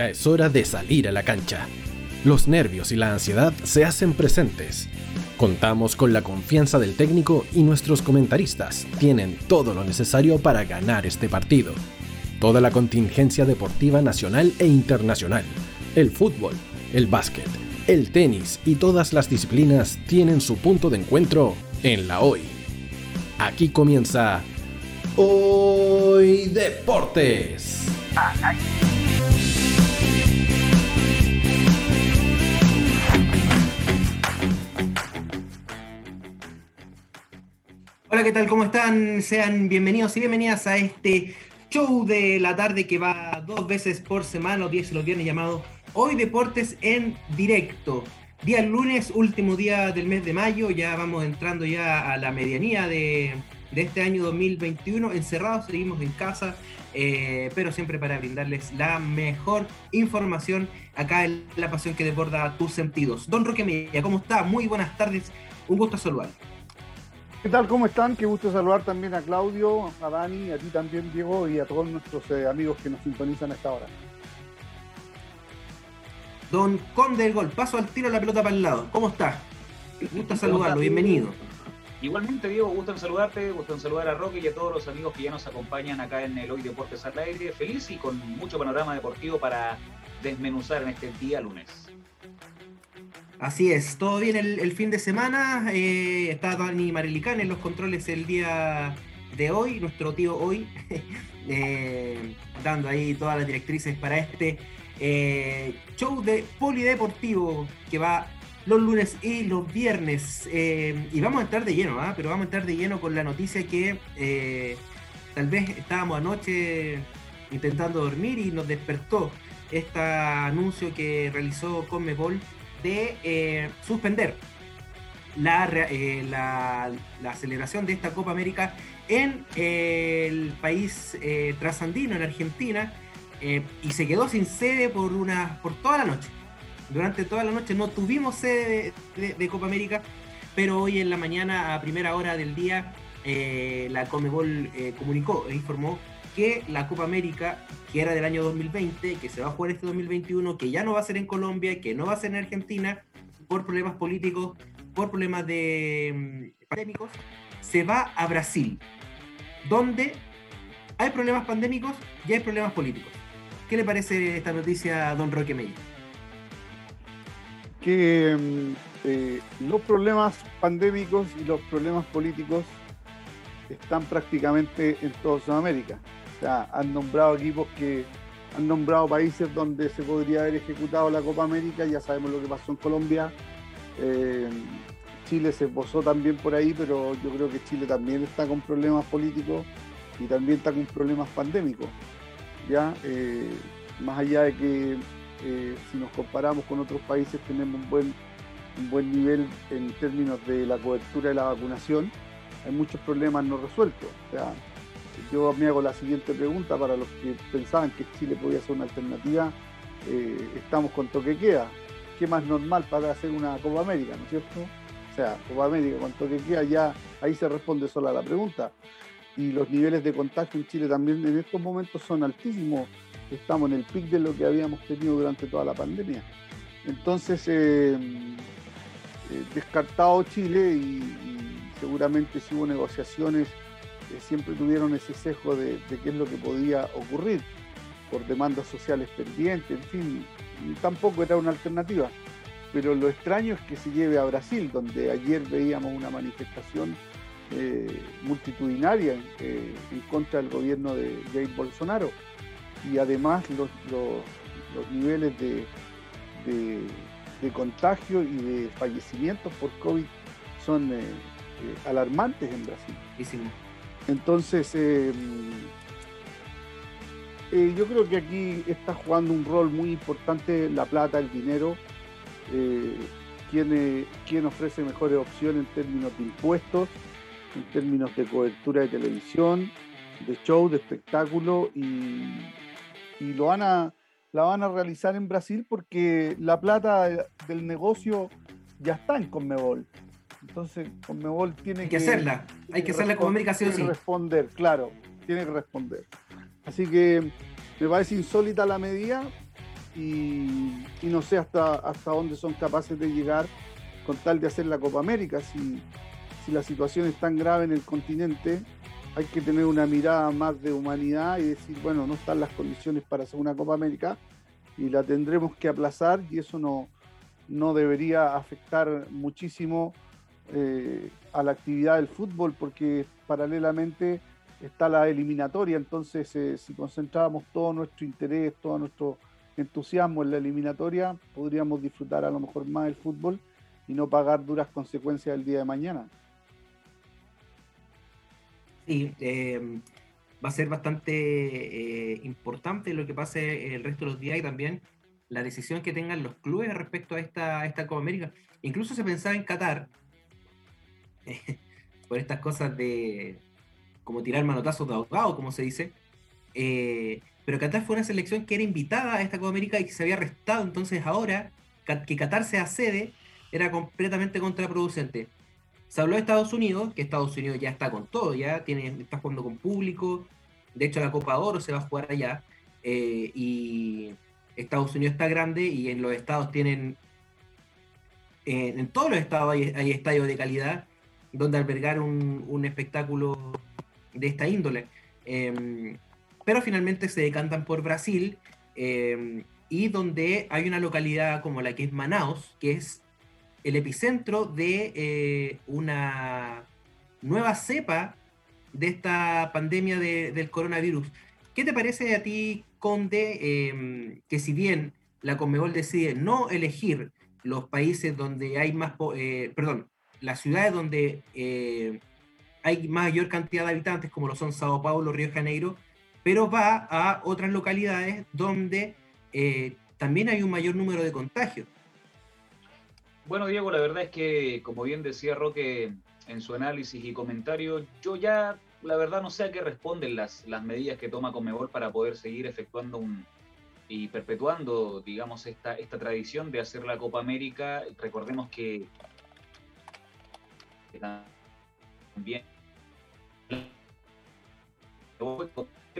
Ya es hora de salir a la cancha. Los nervios y la ansiedad se hacen presentes. Contamos con la confianza del técnico y nuestros comentaristas tienen todo lo necesario para ganar este partido. Toda la contingencia deportiva nacional e internacional, el fútbol, el básquet, el tenis y todas las disciplinas tienen su punto de encuentro en la hoy. Aquí comienza Hoy Deportes. Hola, ¿qué tal? ¿Cómo están? Sean bienvenidos y bienvenidas a este show de la tarde que va dos veces por semana, los días y los viernes, llamado Hoy Deportes en directo. Día lunes, último día del mes de mayo, ya vamos entrando ya a la medianía de, este año 2021. Encerrados, seguimos en casa, eh, pero siempre para brindarles la mejor información acá en La Pasión que desborda tus sentidos. Don Roque Media, ¿cómo está? Muy buenas tardes, un gusto saludar. ¿Qué tal? ¿Cómo están? Qué gusto saludar también a Claudio, a Dani, a ti también, Diego, y a todos nuestros eh, amigos que nos sintonizan a esta hora. Don Conde del Gol, paso al tiro la pelota para el lado. ¿Cómo está? Gusto saludarlo, bienvenido. Igualmente, Diego, gusto en saludarte, gusto en saludar a Roque y a todos los amigos que ya nos acompañan acá en el Hoy Deportes al Aire. Feliz y con mucho panorama deportivo para desmenuzar en este día lunes. Así es, todo bien el, fin de semana. Eh, está Dani Marilicán en los controles el día de hoy, nuestro tío hoy, eh, dando ahí todas las directrices para este eh, show de polideportivo que va los lunes y los viernes. y vamos a entrar de lleno, ¿ah? pero vamos a entrar de lleno con la noticia que tal vez estábamos anoche intentando dormir y nos despertó este anuncio que realizó Conmebol de eh, suspender eh, la, la, celebración de esta Copa América en eh, el país trasandino, en Argentina, y se quedó sin sede por, una, por toda la noche. Durante toda la noche no tuvimos sede de, Copa América, pero hoy en la mañana, a primera hora del día, la Comebol comunicó e informó que la Copa América, que era del año 2020, que se va a jugar este 2021, que ya no va a ser en Colombia, que no va a ser en Argentina, por problemas políticos, por problemas de mm, pandémicos, se va a Brasil, donde hay problemas pandémicos y hay problemas políticos. ¿Qué le parece esta noticia don Roque Meyer? Que mm, eh, los problemas pandémicos y los problemas políticos están prácticamente en toda Sudamérica han nombrado equipos que han nombrado países donde se podría haber ejecutado la Copa América, ya sabemos lo que pasó en Colombia. Eh, Chile se posó también por ahí, pero yo creo que Chile también está con problemas políticos y también está con problemas pandémicos. ¿ya? Eh, más allá de que eh, si nos comparamos con otros países tenemos un buen, un buen nivel en términos de la cobertura de la vacunación, hay muchos problemas no resueltos. O sea, yo me hago la siguiente pregunta para los que pensaban que Chile podía ser una alternativa. Eh, estamos con toque queda. ¿Qué más normal para hacer una Copa América, no es cierto? O sea, Copa América con toque queda, ya ahí se responde sola la pregunta. Y los niveles de contagio en Chile también en estos momentos son altísimos. Estamos en el pic de lo que habíamos tenido durante toda la pandemia. Entonces, eh, eh, descartado Chile y, y seguramente si hubo negociaciones siempre tuvieron ese sesgo de, qué es lo que podía ocurrir por demandas sociales pendientes, en fin, tampoco era una alternativa. Pero lo extraño es que se lleve a Brasil, donde ayer veíamos una manifestación eh, multitudinaria eh, en contra del gobierno de Jair Bolsonaro. Y además los, niveles de, contagio y de fallecimientos por COVID son eh, alarmantes en Brasil. Entonces, eh, eh, yo creo que aquí está jugando un rol muy importante la plata, el dinero, eh, quién, ofrece mejores opciones en términos de impuestos, en términos de cobertura de televisión, de show, de espectáculo, y, lo van a, la van a realizar en Brasil porque la plata del negocio ya está en Conmebol. Entonces, Conmebol tiene hay que, hacerla, hay que hacerla como comunicación. Tiene que responder, claro, tiene que responder. Así que me parece insólita la medida, y, no sé hasta, hasta dónde son capaces de llegar con tal de hacer la Copa América. Si, si la situación es tan grave en el continente, hay que tener una mirada más de humanidad y decir, bueno, no están las condiciones para hacer una Copa América y la tendremos que aplazar y eso no, no debería afectar muchísimo eh, a la actividad del fútbol porque paralelamente está la eliminatoria, entonces eh, si concentrábamos todo nuestro interés, todo nuestro entusiasmo en la eliminatoria, podríamos disfrutar a lo mejor más del fútbol y no pagar duras consecuencias el día de mañana. Sí, em, va a ser bastante eh, importante lo que pase el resto de los días y también la decisión que tengan los clubes respecto a esta, esta Copa América. Incluso se pensaba en Qatar, por estas cosas de como tirar manotazos de ahogado, como se dice. Eh, pero Qatar fue una selección que era invitada a esta Copa América y que se había restado, entonces ahora que Qatar sea sede era completamente contraproducente. Se habló de Estados Unidos, que Estados Unidos ya está con todo, ya tiene, está jugando con público, de hecho la Copa Oro se va a jugar allá, eh, y Estados Unidos está grande y en los estados tienen, en todos los estados hay, estadios de calidad donde albergar un, espectáculo de esta índole. Em, pero finalmente se decantan por Brasil em, y donde hay una localidad como la que es Manaus, que es el epicentro de eh, una nueva cepa de esta pandemia del coronavirus. ¿Qué te parece a ti, Conde, em, que si bien la Conmebol decide no elegir los países donde hay más, eh, perdón, las ciudades donde eh, hay mayor cantidad de habitantes, como lo son Sao Paulo, Río de Janeiro, pero va a otras localidades donde eh, también hay un mayor número de contagios. Bueno, Diego, la verdad es que, como bien decía Roque en su análisis y comentario, yo ya, la verdad, no sé a qué responden las, las medidas que toma Comebol para poder seguir efectuando un, y perpetuando, digamos, esta, esta tradición de hacer la Copa América. Recordemos que también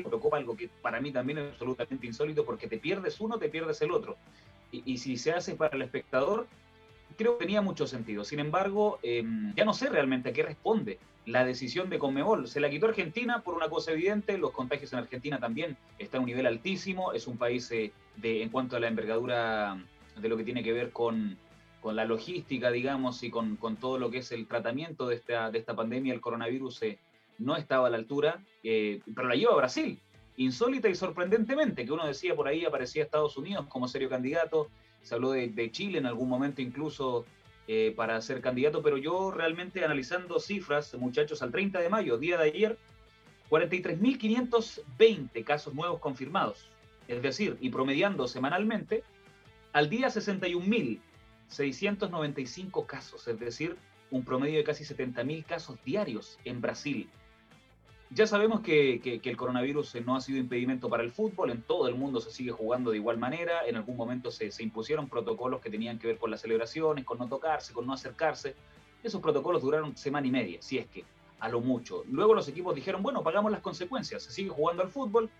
preocupa algo que para mí también es absolutamente insólito porque te pierdes uno, te pierdes el otro. Y, si se hace para el espectador, creo que tenía mucho sentido. Sin embargo, em, ya no sé realmente a qué responde la decisión de Conmebol. Se la quitó Argentina por una cosa evidente, los contagios en Argentina también están a un nivel altísimo, es un país eh, de, en cuanto a la envergadura de lo que tiene que ver con, con la logística, digamos, y con, con, todo lo que es el tratamiento de esta, de esta pandemia, el coronavirus eh, no estaba a la altura, eh, pero la lleva a Brasil, insólita y sorprendentemente, que uno decía por ahí aparecía Estados Unidos como serio candidato, se habló de, Chile en algún momento incluso eh, para ser candidato, pero yo realmente analizando cifras, muchachos, al 30 de mayo, día de ayer, 43.520 casos nuevos confirmados, es decir, y promediando semanalmente, al día 61.000 695 casos, es decir, un promedio de casi 70.000 casos diarios en Brasil. Ya sabemos que, el coronavirus no ha sido impedimento para el fútbol, en todo el mundo se sigue jugando de igual manera, en algún momento se, impusieron protocolos que tenían que ver con las celebraciones, con no tocarse, con no acercarse. Esos protocolos duraron semana y media, si es que, a lo mucho. Luego los equipos dijeron, bueno, pagamos las consecuencias, se sigue jugando al fútbol,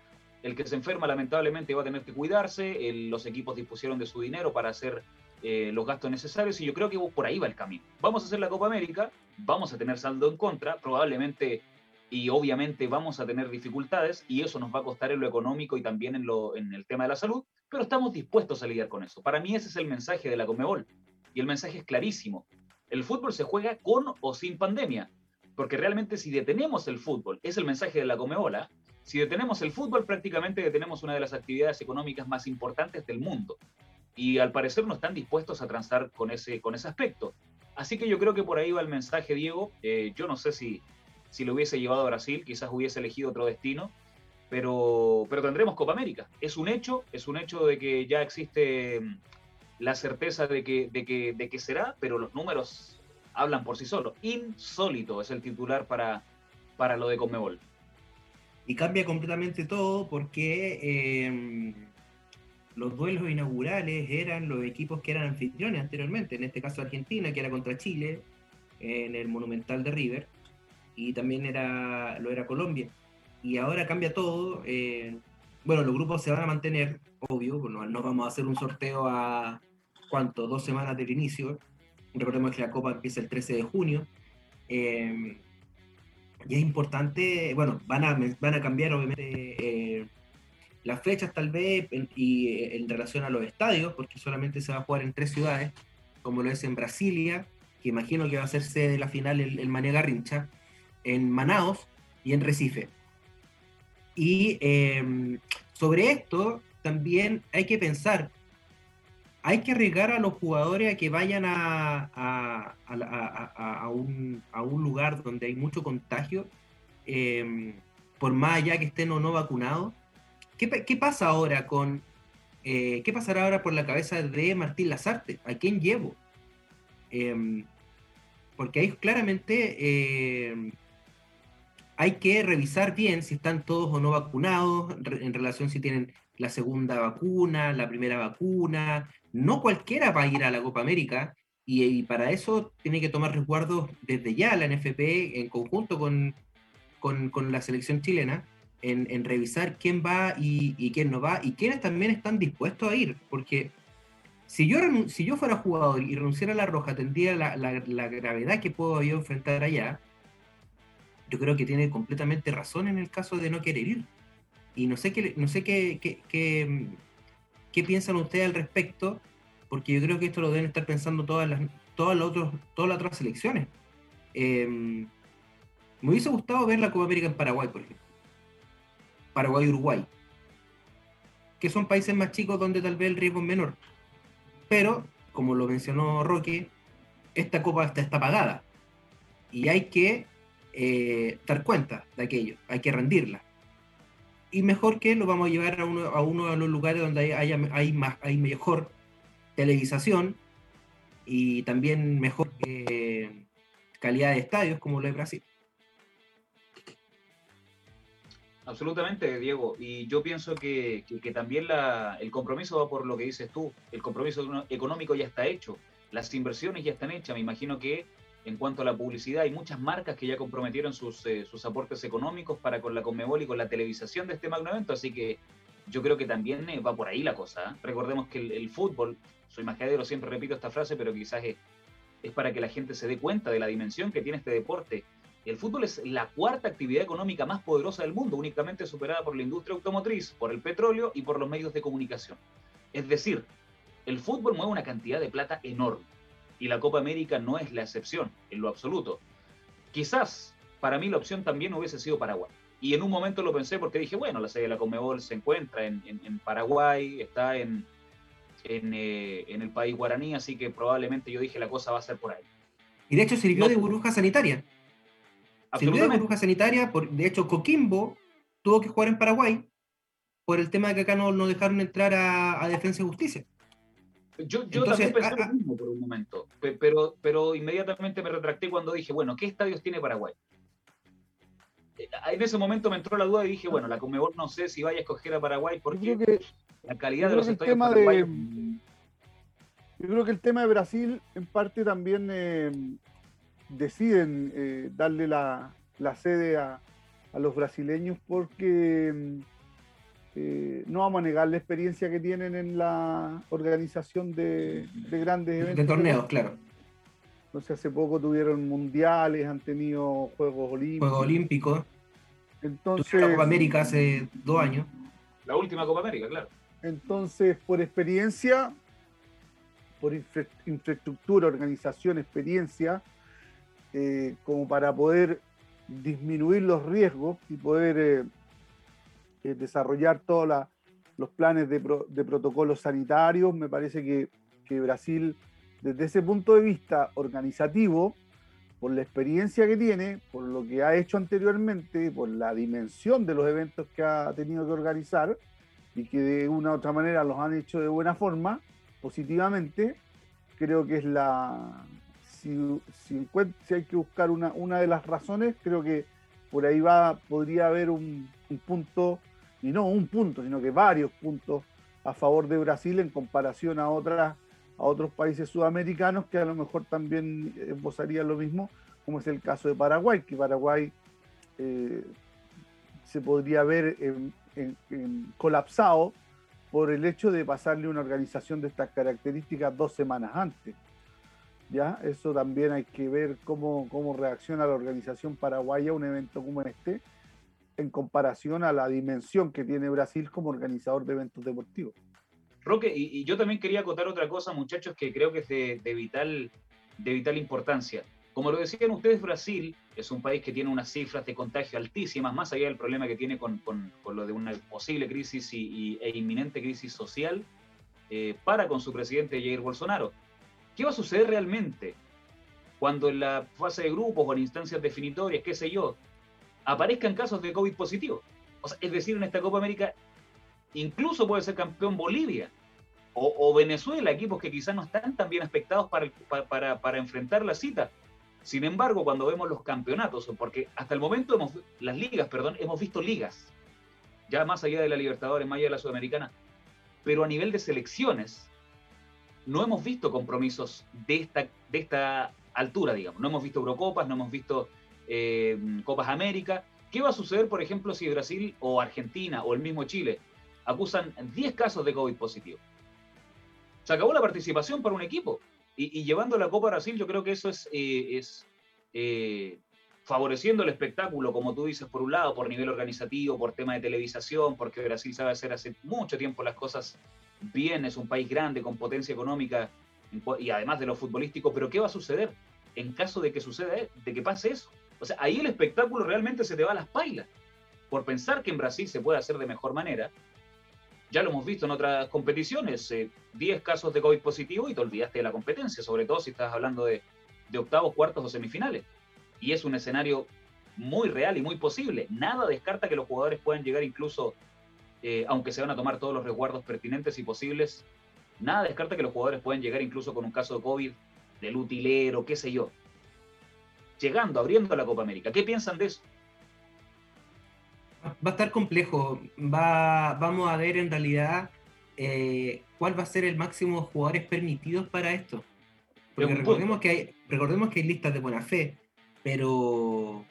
el que se enferma lamentablemente va a tener que cuidarse, los equipos dispusieron de su dinero para hacer eh, los gastos necesarios y yo creo que por ahí va el camino. Vamos a hacer la Copa América, vamos a tener saldo en contra, probablemente y obviamente vamos a tener dificultades y eso nos va a costar en lo económico y también en, lo, en el tema de la salud, pero estamos dispuestos a lidiar con eso. Para mí ese es el mensaje de la Comebol y el mensaje es clarísimo. El fútbol se juega con o sin pandemia, porque realmente si detenemos el fútbol, es el mensaje de la Comebola, ¿ah? si detenemos el fútbol prácticamente detenemos una de las actividades económicas más importantes del mundo y al parecer no están dispuestos a transar con ese, con ese aspecto. Así que yo creo que por ahí va el mensaje, Diego. Eh, yo no sé si, si lo hubiese llevado a Brasil, quizás hubiese elegido otro destino, pero, pero tendremos Copa América. Es un hecho, es un hecho de que ya existe mm, la certeza de que, de que, de que será, pero los números hablan por sí solos. Insólito es el titular para, para lo de Conmebol. Y cambia completamente todo porque... Eh los duelos inaugurales eran los equipos que eran anfitriones anteriormente, en este caso Argentina, que era contra Chile, en el Monumental de River, y también era, lo era Colombia. Y ahora cambia todo, eh, bueno, los grupos se van a mantener, obvio, no, no vamos a hacer un sorteo a, ¿cuánto? Dos semanas del inicio. Recordemos que la Copa empieza el 13 de junio. Eh, y es importante, bueno, van a, van a cambiar obviamente eh, las fechas tal vez y eh, en relación a los estadios, porque solamente se va a jugar en tres ciudades, como lo es en Brasilia, que imagino que va a hacerse de la final el, el Mané Garrincha, en Manaos y en Recife. Y em, sobre esto también hay que pensar, hay que arriesgar a los jugadores a que vayan a, a, a, a un, lugar donde hay mucho contagio, eh, por más allá que estén o no vacunados. ¿Qué, pasa ahora con... Eh, ¿Qué pasará ahora por la cabeza de Martín Lazarte? ¿A quién llevo? Eh, porque ahí claramente em, hay que revisar bien si están todos o no vacunados en relación si tienen la segunda vacuna, la primera vacuna, no cualquiera va a ir a la Copa América y, para eso tiene que tomar resguardos desde ya la NFP en conjunto con, con, la selección chilena en, revisar quién va y, quién no va y quiénes también están dispuestos a ir, porque si yo, si yo fuera jugador y renunciara a la roja, tendría la, la, gravedad que puedo yo enfrentar allá, yo creo que tiene completamente razón en el caso de no querer ir. Y no sé qué, no sé qué, qué ¿Qué piensan ustedes al respecto? Porque yo creo que esto lo deben estar pensando todas las, todas las, otros, todas las otras selecciones. Em, me hubiese gustado ver la Copa América en Paraguay, por ejemplo. Paraguay y Uruguay. Que son países más chicos donde tal vez el riesgo es menor. Pero, como lo mencionó Roque, esta copa está, está pagada. Y hay que eh, dar cuenta de aquello, hay que rendirla y mejor que lo vamos a llevar a uno, a uno de los lugares donde hay, hay, más, hay mejor televisación y también mejor eh, calidad de estadios como lo de Brasil. Absolutamente, Diego. Y yo pienso que, que, también la, el compromiso va por lo que dices tú. El compromiso económico ya está hecho. Las inversiones ya están hechas. Me imagino que en cuanto a la publicidad. Hay muchas marcas que ya comprometieron sus, eh, sus aportes económicos para con la Conmebol y con la televisación de este magno evento, así que yo creo que también eh, va por ahí la cosa. ¿eh? Recordemos que el, fútbol, soy majadero, siempre repito esta frase, pero quizás es, es para que la gente se dé cuenta de la dimensión que tiene este deporte. El fútbol es la cuarta actividad económica más poderosa del mundo, únicamente superada por la industria automotriz, por el petróleo y por los medios de comunicación. Es decir, el fútbol mueve una cantidad de plata enorme y la Copa América no es la excepción, en lo absoluto. Quizás para mí la opción también hubiese sido Paraguay. Y en un momento lo pensé porque dije, bueno, la sede de la Conmebol se encuentra en, Paraguay, está en, eh, en, el país guaraní, así que probablemente yo dije la cosa va a ser por ahí. Y de hecho sirvió de burbuja sanitaria. Sirvió de burbuja sanitaria, por, de hecho Coquimbo tuvo que jugar en Paraguay por el tema de que acá no, no dejaron entrar a, a Defensa y Justicia. Yo, también pensé lo mismo por un momento, pero, pero inmediatamente me retracté cuando dije, bueno, ¿qué estadios tiene Paraguay? Eh, en ese momento me entró la duda y dije, bueno, la Conmebol no sé si vaya a escoger a Paraguay porque la calidad de los estadios Paraguay... yo creo que el tema de Brasil en parte también eh, deciden eh, darle la, sede a, a, los brasileños porque eh, no vamos a negar la experiencia que tienen en la organización de, grandes eventos. De torneos, claro. Entonces hace poco tuvieron mundiales, han tenido Juegos Olímpicos. Juegos Olímpicos. Entonces, la Copa América hace dos años. La última Copa América, claro. Entonces, por experiencia, por infraestructura, organización, experiencia, eh, como para poder disminuir los riesgos y poder eh, desarrollar todos los planes de, protocolos sanitarios. Me parece que, Brasil, desde ese punto de vista organizativo, por la experiencia que tiene, por lo que ha hecho anteriormente, por la dimensión de los eventos que ha tenido que organizar y que de una u otra manera los han hecho de buena forma, positivamente, creo que es la... Si, hay que buscar una, de las razones, creo que por ahí va, podría haber un, un punto y no un punto, sino que varios puntos a favor de Brasil en comparación a, otras, a otros países sudamericanos que a lo mejor también esbozarían lo mismo, como es el caso de Paraguay, que Paraguay eh, se podría ver colapsado por el hecho de pasarle una organización de estas características dos semanas antes. ¿Ya? Eso también hay que ver cómo, cómo reacciona la organización paraguaya a un evento como este en comparación a la dimensión que tiene Brasil como organizador de eventos deportivos. Roque, y, yo también quería acotar otra cosa, muchachos, que creo que es de, vital, de vital importancia. Como lo decían ustedes, Brasil es un país que tiene unas cifras de contagio altísimas, más allá del problema que tiene con, con, lo de una posible crisis y, e inminente crisis social, eh, para con su presidente Jair Bolsonaro. ¿Qué va a suceder realmente cuando en la fase de grupos o en instancias definitorias, qué sé yo, aparezcan casos de COVID positivo? O sea, es decir, en esta Copa América incluso puede ser campeón Bolivia o, Venezuela, equipos que quizás no están tan bien expectados para, para, para, enfrentar la cita. Sin embargo, cuando vemos los campeonatos, porque hasta el momento hemos, las ligas, perdón, hemos visto ligas, ya más allá de la Libertadores, más allá de la Sudamericana, pero a nivel de selecciones, no hemos visto compromisos de esta, de esta altura, digamos. No hemos visto Eurocopas, no hemos visto eh, Copas América. ¿Qué va a suceder, por ejemplo, si Brasil o Argentina o el mismo Chile acusan 10 casos de COVID positivo. Se acabó la participación para un equipo. Y, llevando la Copa Brasil, yo creo que eso es, eh, eh, favoreciendo el espectáculo, como tú dices, por un lado, por nivel organizativo, por tema de televisación, porque Brasil sabe hacer hace mucho tiempo las cosas bien, es un país grande, con potencia económica y además de lo futbolístico, pero ¿qué va a suceder en caso de que suceda, de que pase eso? O sea, ahí el espectáculo realmente se te va a las pailas. Por pensar que en Brasil se puede hacer de mejor manera, ya lo hemos visto en otras competiciones, 10 eh, casos de COVID positivo y te olvidaste de la competencia, sobre todo si estás hablando de, octavos, cuartos o semifinales. Y es un escenario muy real y muy posible. Nada descarta que los jugadores puedan llegar incluso, eh, aunque se van a tomar todos los resguardos pertinentes y posibles, nada descarta que los jugadores puedan llegar incluso con un caso de COVID, del utilero, qué sé yo. Llegando, abriendo la Copa América. ¿Qué piensan de eso? va a estar complejo. Va, vamos a ver en realidad eh, cuál va a ser el máximo de jugadores permitidos para esto. Porque recordemos que, hay, recordemos que hay listas de buena fe, pero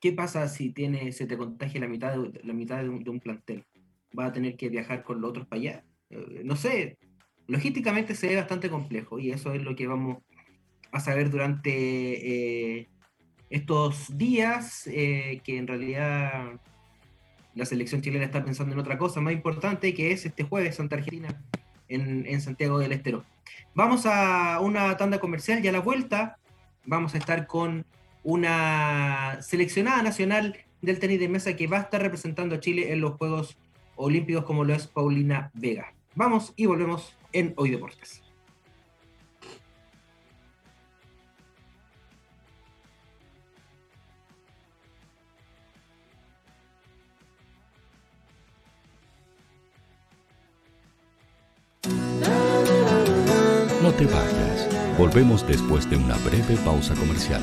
¿qué pasa si tiene, se te contagia la mitad de, la mitad de un, plantel? ¿Va a tener que viajar con los otros para allá? Eh, no sé, logísticamente se ve bastante complejo y eso es lo que vamos a saber durante eh, estos días eh, que en realidad la selección chilena está pensando en otra cosa más importante que es este jueves Santa Argentina en, Santiago del Estero. Vamos a una tanda comercial y a la vuelta vamos a estar con una seleccionada nacional del tenis de mesa que va a estar representando a Chile en los Juegos Olímpicos como lo es Paulina Vega. Vamos y volvemos en Hoy Deportes. No te vayas. Volvemos después de una breve pausa comercial.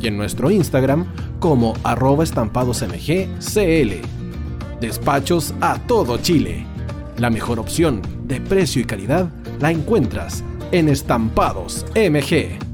y en nuestro Instagram como arroba estampadosmgcl. Despachos a todo Chile. La mejor opción de precio y calidad la encuentras en Estampados MG.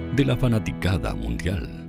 de la fanaticada mundial.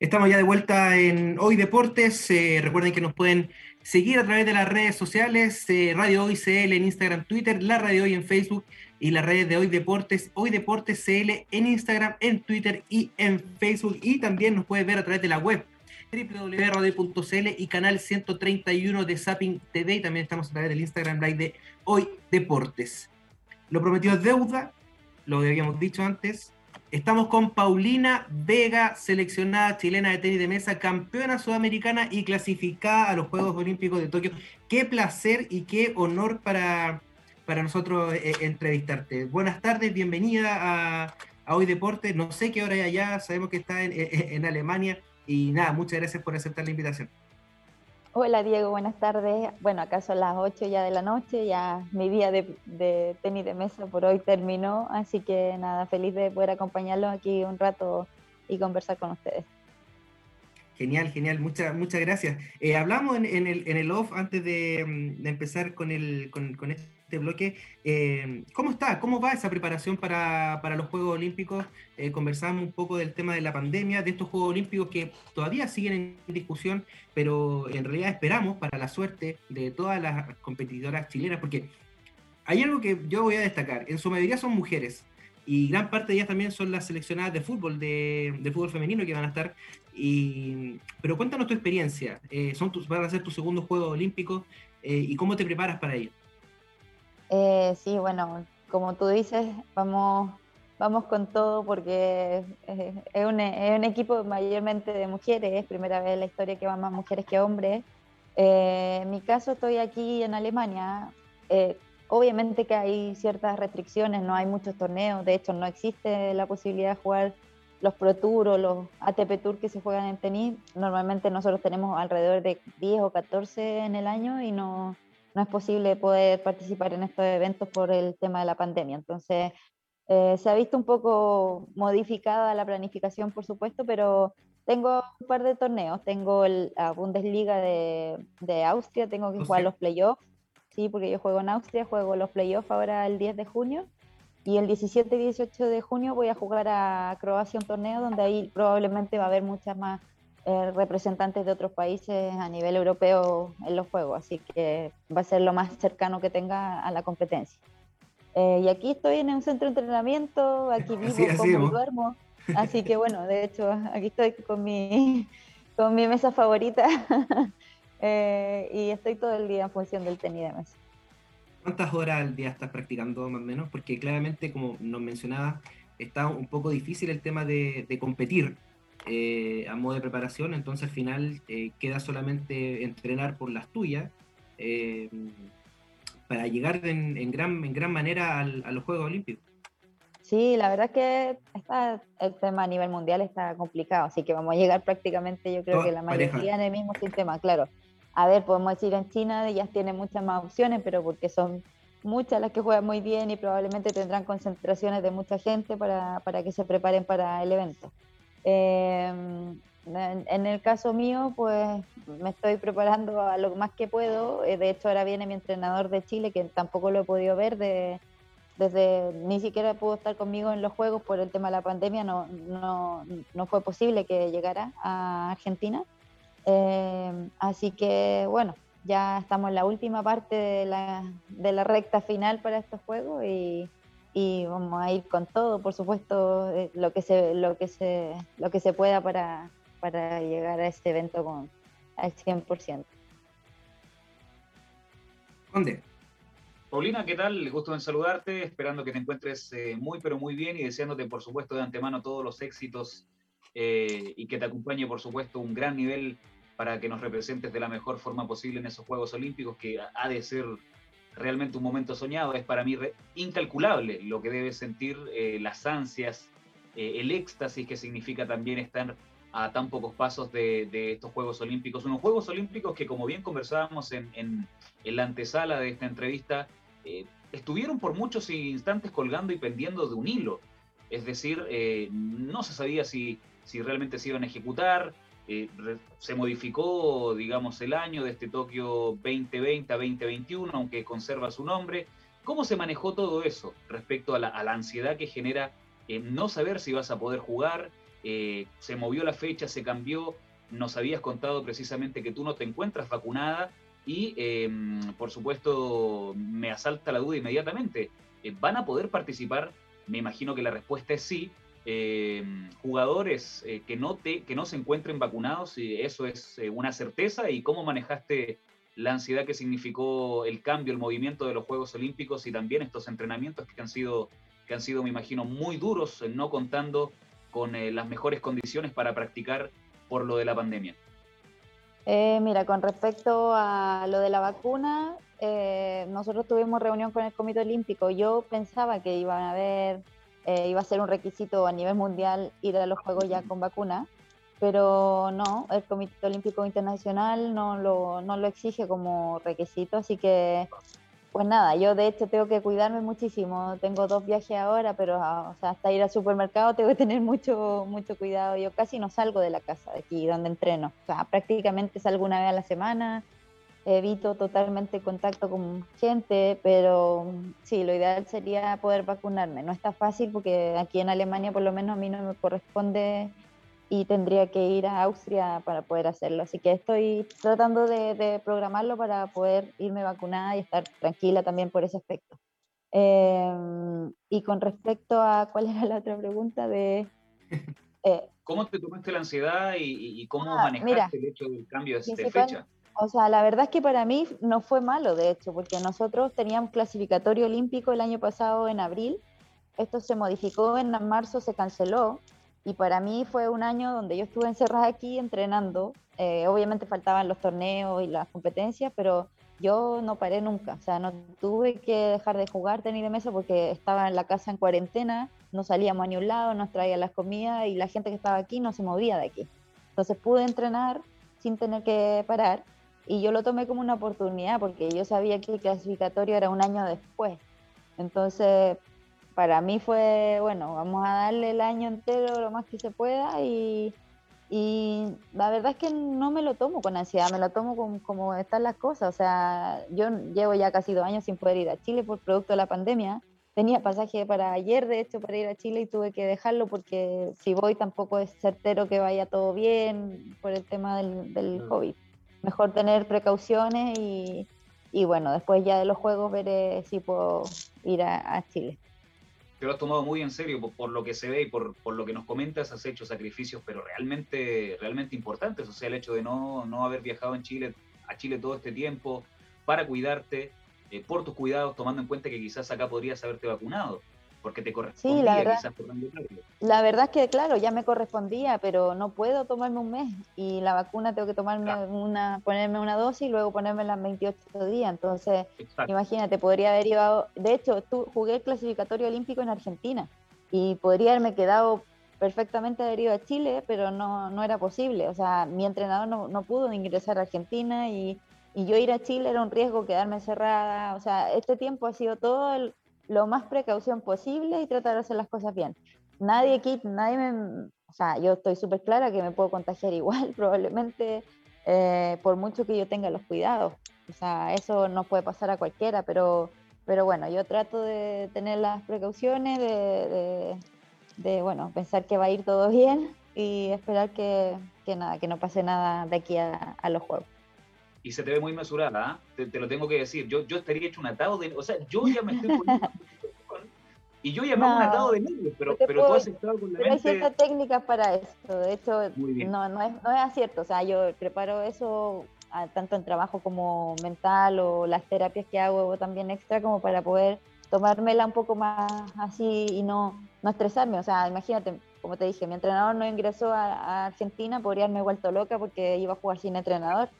Estamos ya de vuelta en Hoy Deportes. Eh, recuerden que nos pueden seguir a través de las redes sociales, eh, Radio Hoy CL en Instagram, Twitter, la Radio Hoy en Facebook y las redes de Hoy Deportes, Hoy Deportes CL en Instagram, en Twitter y en Facebook. Y también nos puede ver a través de la web www.radio.cl y canal 131 de Zapping TV. Y también estamos a través del Instagram Live de Hoy Deportes. Lo prometido es deuda, lo que habíamos dicho antes. Estamos con Paulina Vega, seleccionada chilena de tenis de mesa, campeona sudamericana y clasificada a los Juegos Olímpicos de Tokio. Qué placer y qué honor para, para nosotros eh, entrevistarte. Buenas tardes, bienvenida a, Hoy Deportes. No sé qué hora hay allá, sabemos que está en, en Alemania. Y nada, muchas gracias por aceptar la invitación. Hola Diego, buenas tardes. Bueno, acá son las 8 ya de la noche, ya mi día de, tenis de mesa por hoy terminó, así que nada, feliz de poder acompañarlos aquí un rato y conversar con ustedes. Genial, genial, muchas muchas gracias. Eh, hablamos en, el, en el off antes de, mm, empezar con, el, con, con este este bloque. Eh, ¿Cómo está? ¿Cómo va esa preparación para, los Juegos Olímpicos? Eh, conversamos un poco del tema de la pandemia, de estos Juegos Olímpicos que todavía siguen en discusión, pero en realidad esperamos para la suerte de todas las competidoras chilenas, porque hay algo que yo voy a destacar. En su mayoría son mujeres. Y gran parte de ellas también son las seleccionadas de fútbol, de, fútbol femenino que van a estar. Y, pero cuéntanos tu experiencia. Eh, son tus, van a ser tus segundos Juegos Olímpicos y cómo te preparas para ello. Eh, sí, bueno, como tú dices, vamos, vamos con todo porque es, un, equipo mayormente de mujeres, es primera vez en la historia que van más mujeres que hombres. Eh, en mi caso estoy aquí en Alemania. Eh, obviamente que hay ciertas restricciones, no hay muchos torneos, de hecho no existe la posibilidad de jugar los Pro Tour o los ATP Tour que se juegan en tenis. Normalmente nosotros tenemos alrededor de 10 o 14 en el año y no, no es posible poder participar en estos eventos por el tema de la pandemia. Entonces, eh, se ha visto un poco modificada la planificación, por supuesto, pero tengo un par de torneos. Tengo la Bundesliga de, de, Austria, tengo que jugar los playoffs, sí, porque yo juego en Austria, juego los playoffs ahora el 10 de junio. Y el 17 y 18 de junio voy a jugar a Croacia un torneo donde ahí probablemente va a haber muchas más eh, representantes de otros países a nivel europeo en los juegos, así que va a ser lo más cercano que tenga a la competencia. Eh, y aquí estoy en un centro de entrenamiento, aquí vivo, como duermo, así que bueno, de hecho aquí estoy con mi, con mi mesa favorita eh, y estoy todo el día en función del tenis de mesa. ¿Cuántas horas al día estás practicando más o menos? Porque claramente, como nos mencionaba, está un poco difícil el tema de, de competir eh, a modo de preparación, entonces al final eh, queda solamente entrenar por las tuyas eh, para llegar en, gran, en gran manera a los Juegos Olímpicos. Sí, la verdad es que está, el tema a nivel mundial está complicado, así que vamos a llegar prácticamente, yo creo que la mayoría en el mismo sistema, claro. A ver, podemos decir en China ellas tienen muchas más opciones, pero porque son muchas las que juegan muy bien y probablemente tendrán concentraciones de mucha gente para, para que se preparen para el evento. Em, en, el caso mío, pues me estoy preparando a lo más que puedo. Eh, de hecho, ahora viene mi entrenador de Chile, que tampoco lo he podido ver de, desde ni siquiera pudo estar conmigo en los juegos por el tema de la pandemia, no, no, no fue posible que llegara a Argentina. Em, así que bueno, ya estamos en la última parte de la, de la recta final para estos juegos y, y vamos a ir con todo, por supuesto, eh, lo que se, lo que se, lo que se pueda para, para llegar a este evento con al 100%. ¿Dónde? Paulina, ¿qué tal? Gusto en saludarte, esperando que te encuentres eh, muy, pero muy bien y deseándote, por supuesto, de antemano todos los éxitos eh, y que te acompañe, por supuesto, un gran nivel para que nos representes de la mejor forma posible en esos Juegos Olímpicos, que ha de ser realmente un momento soñado, es para mí incalculable lo que debe sentir eh, las ansias, eh, el éxtasis que significa también estar a tan pocos pasos de, estos Juegos Olímpicos. Unos Juegos Olímpicos que, como bien conversábamos en, la antesala de esta entrevista, eh, estuvieron por muchos instantes colgando y pendiendo de un hilo. Es decir, no se sabía si realmente se iban a ejecutar, eh, se modificó, digamos, el año de este Tokio 2020 a 2021, aunque conserva su nombre. ¿Cómo se manejó todo eso respecto a la, ansiedad que genera no saber si vas a poder jugar, eh, se movió la fecha, se cambió, nos habías contado precisamente que tú no te encuentras vacunada y, em, por supuesto, me asalta la duda inmediatamente. Eh, ¿Van a poder participar? Me imagino que la respuesta es sí. Em, jugadores eh, que, no te, que no se encuentren vacunados, eso es una certeza. ¿Y cómo manejaste la ansiedad que significó el cambio, el movimiento de los Juegos Olímpicos y también estos entrenamientos que han sido, que han sido me imagino, muy duros, no contando con eh, las mejores condiciones para practicar por lo de la pandemia? Eh, mira, con respecto a lo de la vacuna, eh, nosotros tuvimos reunión con el Comité Olímpico. Yo pensaba que iban a haber, iba a ser un requisito a nivel mundial ir a los Juegos ya con vacuna, pero no, el Comité Olímpico Internacional no lo, no lo exige como requisito, así que pues nada, yo de hecho tengo que cuidarme muchísimo. Tengo dos viajes ahora, pero ah, o sea, hasta ir al supermercado tengo que tener mucho, mucho cuidado. Yo casi no salgo de la casa de aquí donde entreno. O sea, prácticamente salgo una vez a la semana. Evito totalmente contacto con gente, pero sí, lo ideal sería poder vacunarme. No está fácil porque aquí en Alemania por lo menos a mí no me corresponde y tendría que ir a Austria para poder hacerlo. Así que estoy tratando de, programarlo para poder irme vacunada y estar tranquila también por ese aspecto. Em, y con respecto a cuál era la otra pregunta de... Eh, ¿Cómo te tomaste la ansiedad y, cómo ah, manejaste el hecho del cambio de, fecha? O sea, la verdad es que para mí no fue malo, de hecho, porque nosotros teníamos clasificatorio olímpico el año pasado en abril, esto se modificó en marzo, se canceló, y para mí fue un año donde yo estuve encerrada aquí entrenando. Eh, obviamente faltaban los torneos y las competencias, pero yo no paré nunca. O sea, no tuve que dejar de jugar tenis de mesa porque estaba en la casa en cuarentena, no salíamos a ningún lado, nos traían las comidas y la gente que estaba aquí no se movía de aquí. Entonces pude entrenar sin tener que parar y yo lo tomé como una oportunidad porque yo sabía que el clasificatorio era un año después. Entonces para mí fue, bueno, vamos a darle el año entero lo más que se pueda y, y la verdad es que no me lo tomo con ansiedad, me lo tomo como, como están las cosas. O sea, yo llevo ya casi dos años sin poder ir a Chile por producto de la pandemia. Tenía pasaje para ayer, de hecho, para ir a Chile y tuve que dejarlo porque si voy tampoco es certero que vaya todo bien por el tema del, del COVID. Mejor tener precauciones y, y, bueno, después ya de los juegos veré si puedo ir a Chile te lo has tomado muy en serio por, lo que se ve y por, por, lo que nos comentas, has hecho sacrificios, pero realmente, realmente importantes. O sea, el hecho de no, no haber viajado en Chile, a Chile todo este tiempo para cuidarte, eh, por tus cuidados, tomando en cuenta que quizás acá podrías haberte vacunado porque te correspondía sí, la verdad, La verdad es que, claro, ya me correspondía, pero no puedo tomarme un mes y la vacuna tengo que tomarme una, ponerme una dosis y luego ponerme las 28 días. Entonces, imagínate, podría haber ido, de hecho, tú, jugué el clasificatorio olímpico en Argentina y podría haberme quedado perfectamente haber ido a Chile, pero no, no era posible. O sea, mi entrenador no, no pudo ingresar a Argentina y, y yo ir a Chile era un riesgo quedarme encerrada. O sea, este tiempo ha sido todo el, lo más precaución posible y tratar de hacer las cosas bien. Nadie aquí, nadie me, o sea, yo estoy súper clara que me puedo contagiar igual, probablemente, eh, por mucho que yo tenga los cuidados. O sea, eso no puede pasar a cualquiera, pero, pero bueno, yo trato de tener las precauciones, de, de, bueno, pensar que va a ir todo bien y esperar que, que nada, que no pase nada de aquí a, a los juegos y se te ve muy mesurada, ¿ah? te, lo tengo que decir. Yo, yo estaría hecho un atado de. O sea, yo ya me estoy poniendo. y yo me hago un atado de nervios, pero, pero tú has estado con la pero mente. Hay ciertas técnicas para esto. De hecho, no, no, es, no es acierto. O sea, yo preparo eso tanto en trabajo como mental o las terapias que hago también extra como para poder tomármela un poco más así y no, no estresarme. O sea, imagínate, como te dije, mi entrenador no ingresó a, a Argentina, podría haberme vuelto loca porque iba a jugar sin entrenador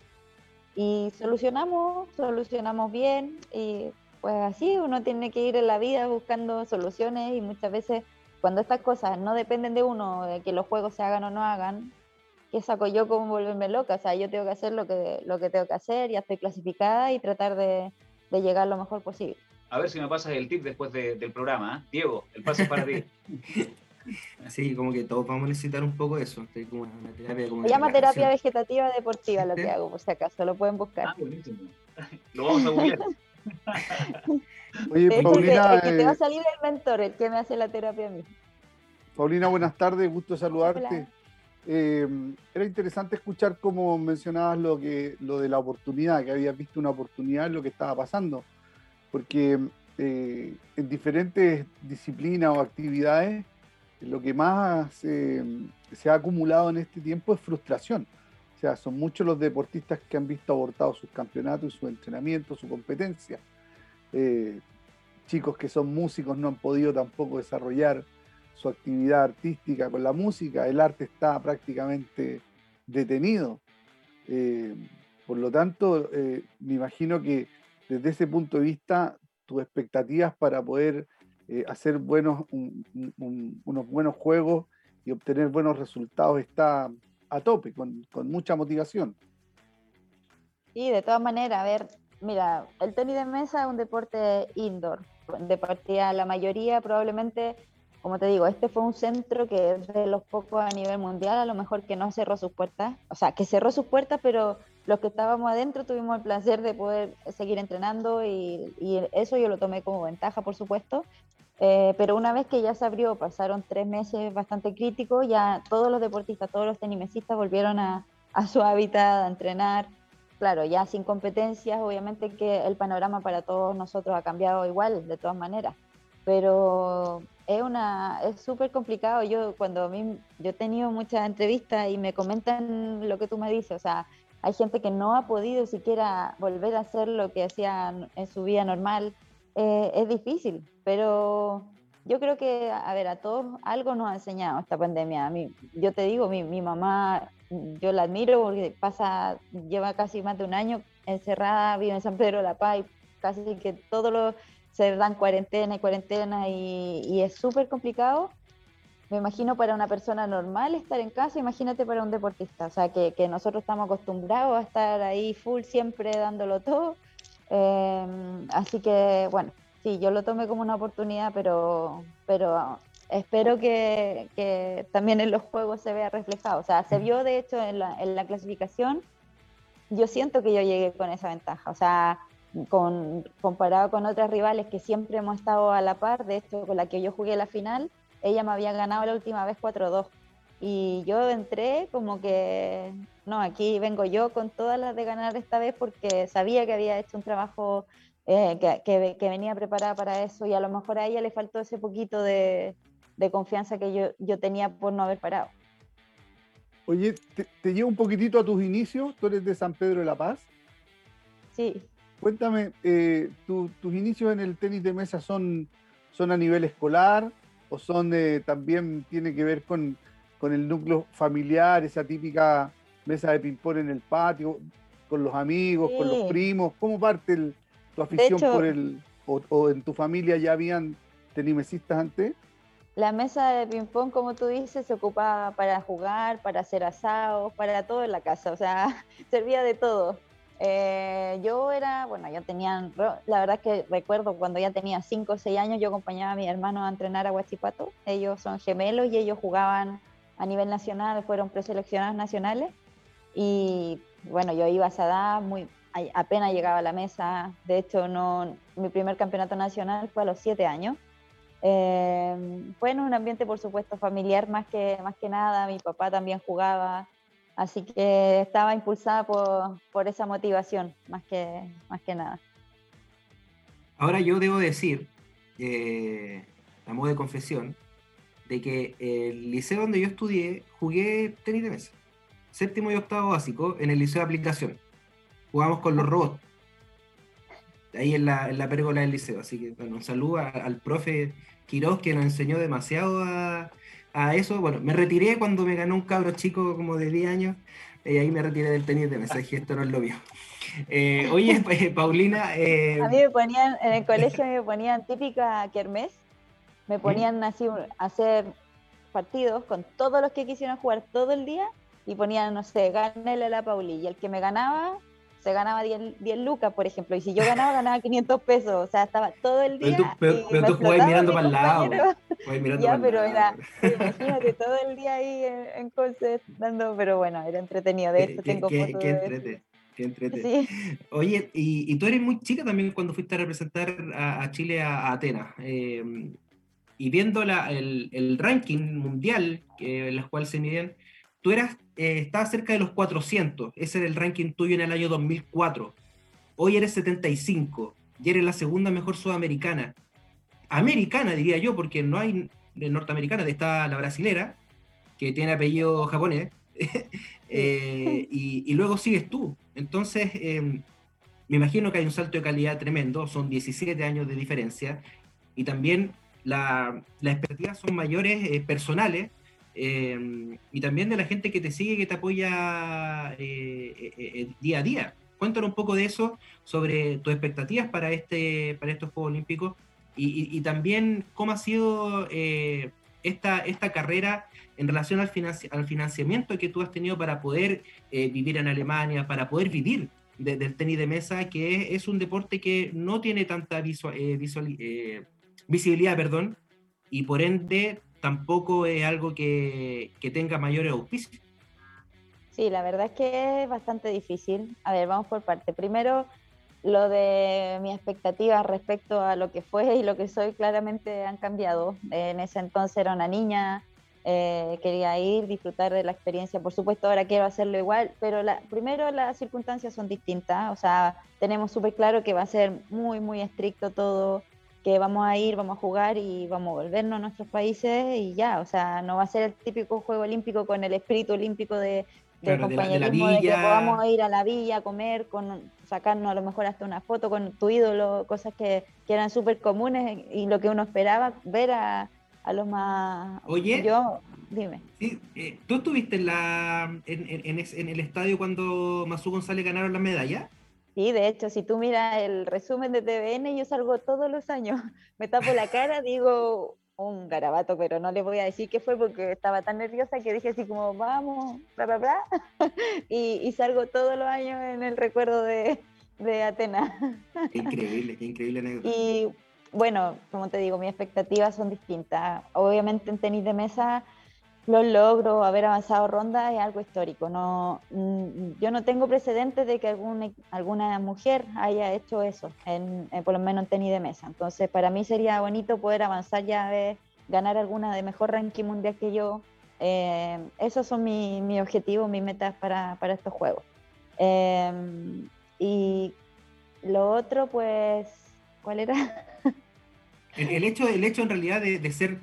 y solucionamos, solucionamos bien y pues así uno tiene que ir en la vida buscando soluciones y muchas veces cuando estas cosas no dependen de uno, de que los juegos se hagan o no hagan, ¿qué saco yo como volverme loca? O sea, yo tengo que hacer lo que, lo que tengo que hacer, ya estoy clasificada y tratar de, de llegar lo mejor posible. A ver si me pasas el tip después del programa. ¿eh? Diego, el paso es para ti. Sí, como que todos vamos a necesitar un poco de eso. como una terapia Se llama terapia vegetativa deportiva lo que hago, por si acaso, lo pueden buscar. Ah, buenísimo. Lo vamos a googlear. Oye, Paulina, que, te va a eh, salir el mentor, el que me hace la terapia a mí. Paulina, buenas tardes, gusto saludarte. Eh, era interesante escuchar cómo mencionabas lo, que, lo de la oportunidad, que habías visto una oportunidad en lo que estaba pasando, porque eh, en diferentes disciplinas o actividades, lo que más se ha acumulado en este tiempo es frustración. O sea, son muchos los deportistas que han visto abortados sus campeonatos y su entrenamiento, su competencia. Eh, chicos que son músicos no han podido tampoco desarrollar su actividad artística con la música, el arte está prácticamente detenido. Eh, por lo tanto, eh, me imagino que desde ese punto de vista, tus expectativas para poder eh, hacer buenos, unos buenos juegos y obtener buenos resultados está a tope, con, con mucha motivación. Sí, de todas maneras, a ver, mira, el tenis de mesa es un deporte indoor. De partida, la mayoría probablemente como te digo, este fue un centro que es de los pocos a nivel mundial, a lo mejor que no cerró sus puertas, o sea, que cerró sus puertas, pero los que estábamos adentro tuvimos el placer de poder seguir entrenando y, eso yo lo tomé como ventaja, por supuesto. Eh, pero una vez que ya se abrió, pasaron tres meses bastante críticos, ya todos los deportistas, todos los tenimesistas volvieron a, a su hábitat, a entrenar. Claro, ya sin competencias, obviamente que el panorama para todos nosotros ha cambiado igual, de todas maneras. Pero es una es súper complicado. Yo cuando a mí yo he tenido muchas entrevistas y me comentan lo que tú me dices, o sea, hay gente que no ha podido siquiera volver a hacer lo que hacía en su vida normal. Eh, es difícil, pero yo creo que, a ver, a todos algo nos ha enseñado esta pandemia. A mí, yo te digo, mi, mi mamá, yo la admiro porque pasa, lleva casi más de un año encerrada, vive en San Pedro de la Paz y casi que todos los se dan cuarentena y cuarentena y, es súper complicado. Me imagino para una persona normal estar en casa, imagínate para un deportista, o sea, que, nosotros estamos acostumbrados a estar ahí full siempre dándolo todo. Em, así que, bueno, sí, yo lo tomé como una oportunidad, pero, pero espero que, también en los juegos se vea reflejado. O sea, se vio de hecho en la, en la clasificación, yo siento que yo llegué con esa ventaja. O sea, con, comparado con otras rivales que siempre hemos estado a la par, de hecho con la que yo jugué la final, ella me había ganado la última vez 4-2. Y yo entré como que, no, aquí vengo yo con todas las de ganar esta vez porque sabía que había hecho un trabajo eh, que, que, venía preparada para eso y a lo mejor a ella le faltó ese poquito de, de confianza que yo, yo, tenía por no haber parado. Oye, te, te llevo un poquitito a tus inicios, tú eres de San Pedro de la Paz. Sí. Cuéntame, eh, ¿tus inicios en el tenis de mesa son, son a nivel escolar o son eh, también tiene que ver con, el núcleo familiar, esa típica mesa de ping-pong en el patio, con los amigos, con los primos? ¿Cómo parte tu afición por el... O, en tu familia ya habían tenimesistas antes? La mesa de ping-pong, como tú dices, se ocupaba para jugar, para hacer asados, para todo en la casa, o sea, servía de todo. Eh, yo era, bueno, ya tenían, la verdad es que recuerdo cuando ya tenía 5 o 6 años, yo acompañaba a mi hermano a entrenar a Huachipato. Ellos son gemelos y ellos jugaban a nivel nacional, fueron preseleccionados nacionales. Y bueno, yo iba a edad, muy, apenas llegaba a la mesa. De hecho, no, mi primer campeonato nacional fue a los 7 años. Eh, fue en un ambiente, por supuesto, familiar más que, más que nada. Mi papá también jugaba. Así que estaba impulsada por, esa motivación, más que, más que nada. Ahora yo debo decir, eh, a modo de confesión, de que el liceo donde yo estudié jugué tenis de mesa. Séptimo y octavo básico en el liceo de aplicación. Jugamos con los robots. Ahí en la, en la pérgola del liceo. Así que bueno, un saludo al profe Quiroz que nos enseñó demasiado a, a eso, bueno, me retiré cuando me ganó un cabro chico como de 10 años, y ahí me retiré del tenis de mensaje, esto no es lo mío. Eh, oye, eh, Paulina... Eh, a mí me ponían, en el colegio me ponían típica kermés, me ponían así a hacer partidos con todos los que quisieran jugar todo el día, y ponían, no sé, gánale a la Pauli, y el que me ganaba se ganaba 10, 10, lucas, por ejemplo, y si yo ganaba, ganaba 500 pesos, o sea, estaba todo el día. Pero tú, pero, tú mirando para el lado. ya, pero era, imagínate, todo el día ahí en, en dando, pero bueno, era entretenido, de esto tengo qué, fotos. Qué entrete. Qué entrete. Sí. Oye, y, y, tú eres muy chica también cuando fuiste a representar a, a Chile a, a Atenas. Eh, y viendo la, el, el, ranking mundial en el cual se miden, tú eras, eh, estabas cerca de los 400, ese era el ranking tuyo en el año 2004. Hoy eres 75 y eres la segunda mejor sudamericana. Americana, diría yo, porque no hay norteamericana, está la brasilera, que tiene apellido japonés, eh, y, luego sigues tú. Entonces, em, me imagino que hay un salto de calidad tremendo, son 17 años de diferencia, y también la, las expectativas son mayores eh, personales, em, y también de la gente que te sigue, que te apoya eh, día a día. Cuéntanos un poco de eso, sobre tus expectativas para, este, para estos Juegos Olímpicos, y, también cómo ha sido esta, esta carrera en relación al, al financiamiento que tú has tenido para poder eh, vivir en Alemania, para poder vivir del tenis de mesa, que es, un deporte que no tiene tanta visual, eh, eh, visibilidad, perdón, y por ende tampoco es algo que, que tenga mayores auspicios. Sí, la verdad es que es bastante difícil. A ver, vamos por parte. Primero, lo de mis expectativas respecto a lo que fue y lo que soy claramente han cambiado. En ese entonces era una niña eh, quería ir, disfrutar de la experiencia. Por supuesto, ahora quiero hacerlo igual, pero la, primero las circunstancias son distintas. O sea, tenemos súper claro que va a ser muy, muy estricto todo, que vamos a ir, vamos a jugar y vamos a volvernos a nuestros países y ya. O sea, no va a ser el típico juego olímpico con el espíritu olímpico de, de compañerismo, de, que podamos ir a la villa a comer, con, sacarnos a lo mejor hasta una foto con tu ídolo, cosas que, que eran súper comunes y lo que uno esperaba ver a a los más... Oye, yo, dime. Sí, eh, ¿Tú estuviste en, la, en, el estadio cuando Masu González ganaron la medalla? Sí, de hecho, si tú miras el resumen de TVN, yo salgo todos los años, me tapo la cara, digo un garabato, pero no le voy a decir qué fue porque estaba tan nerviosa que dije así como, vamos, bla, bla, bla, y, salgo todos los años en el recuerdo de, de Atenas. Qué increíble, qué increíble anécdota. Y bueno, como te digo, mis expectativas son distintas. Obviamente en tenis de mesa los logros, haber avanzado ronda es algo histórico. No, mm, yo no tengo precedentes de que alguna, alguna mujer haya hecho eso, en, por lo menos en tenis de mesa. Entonces, para mí sería bonito poder avanzar ya de ganar alguna de mejor ranking mundial que yo. Eh, esos son mis mi objetivos, mis metas para, para estos juegos. Eh, y lo otro, pues, ¿cuál era? El, hecho, el hecho en realidad de, ser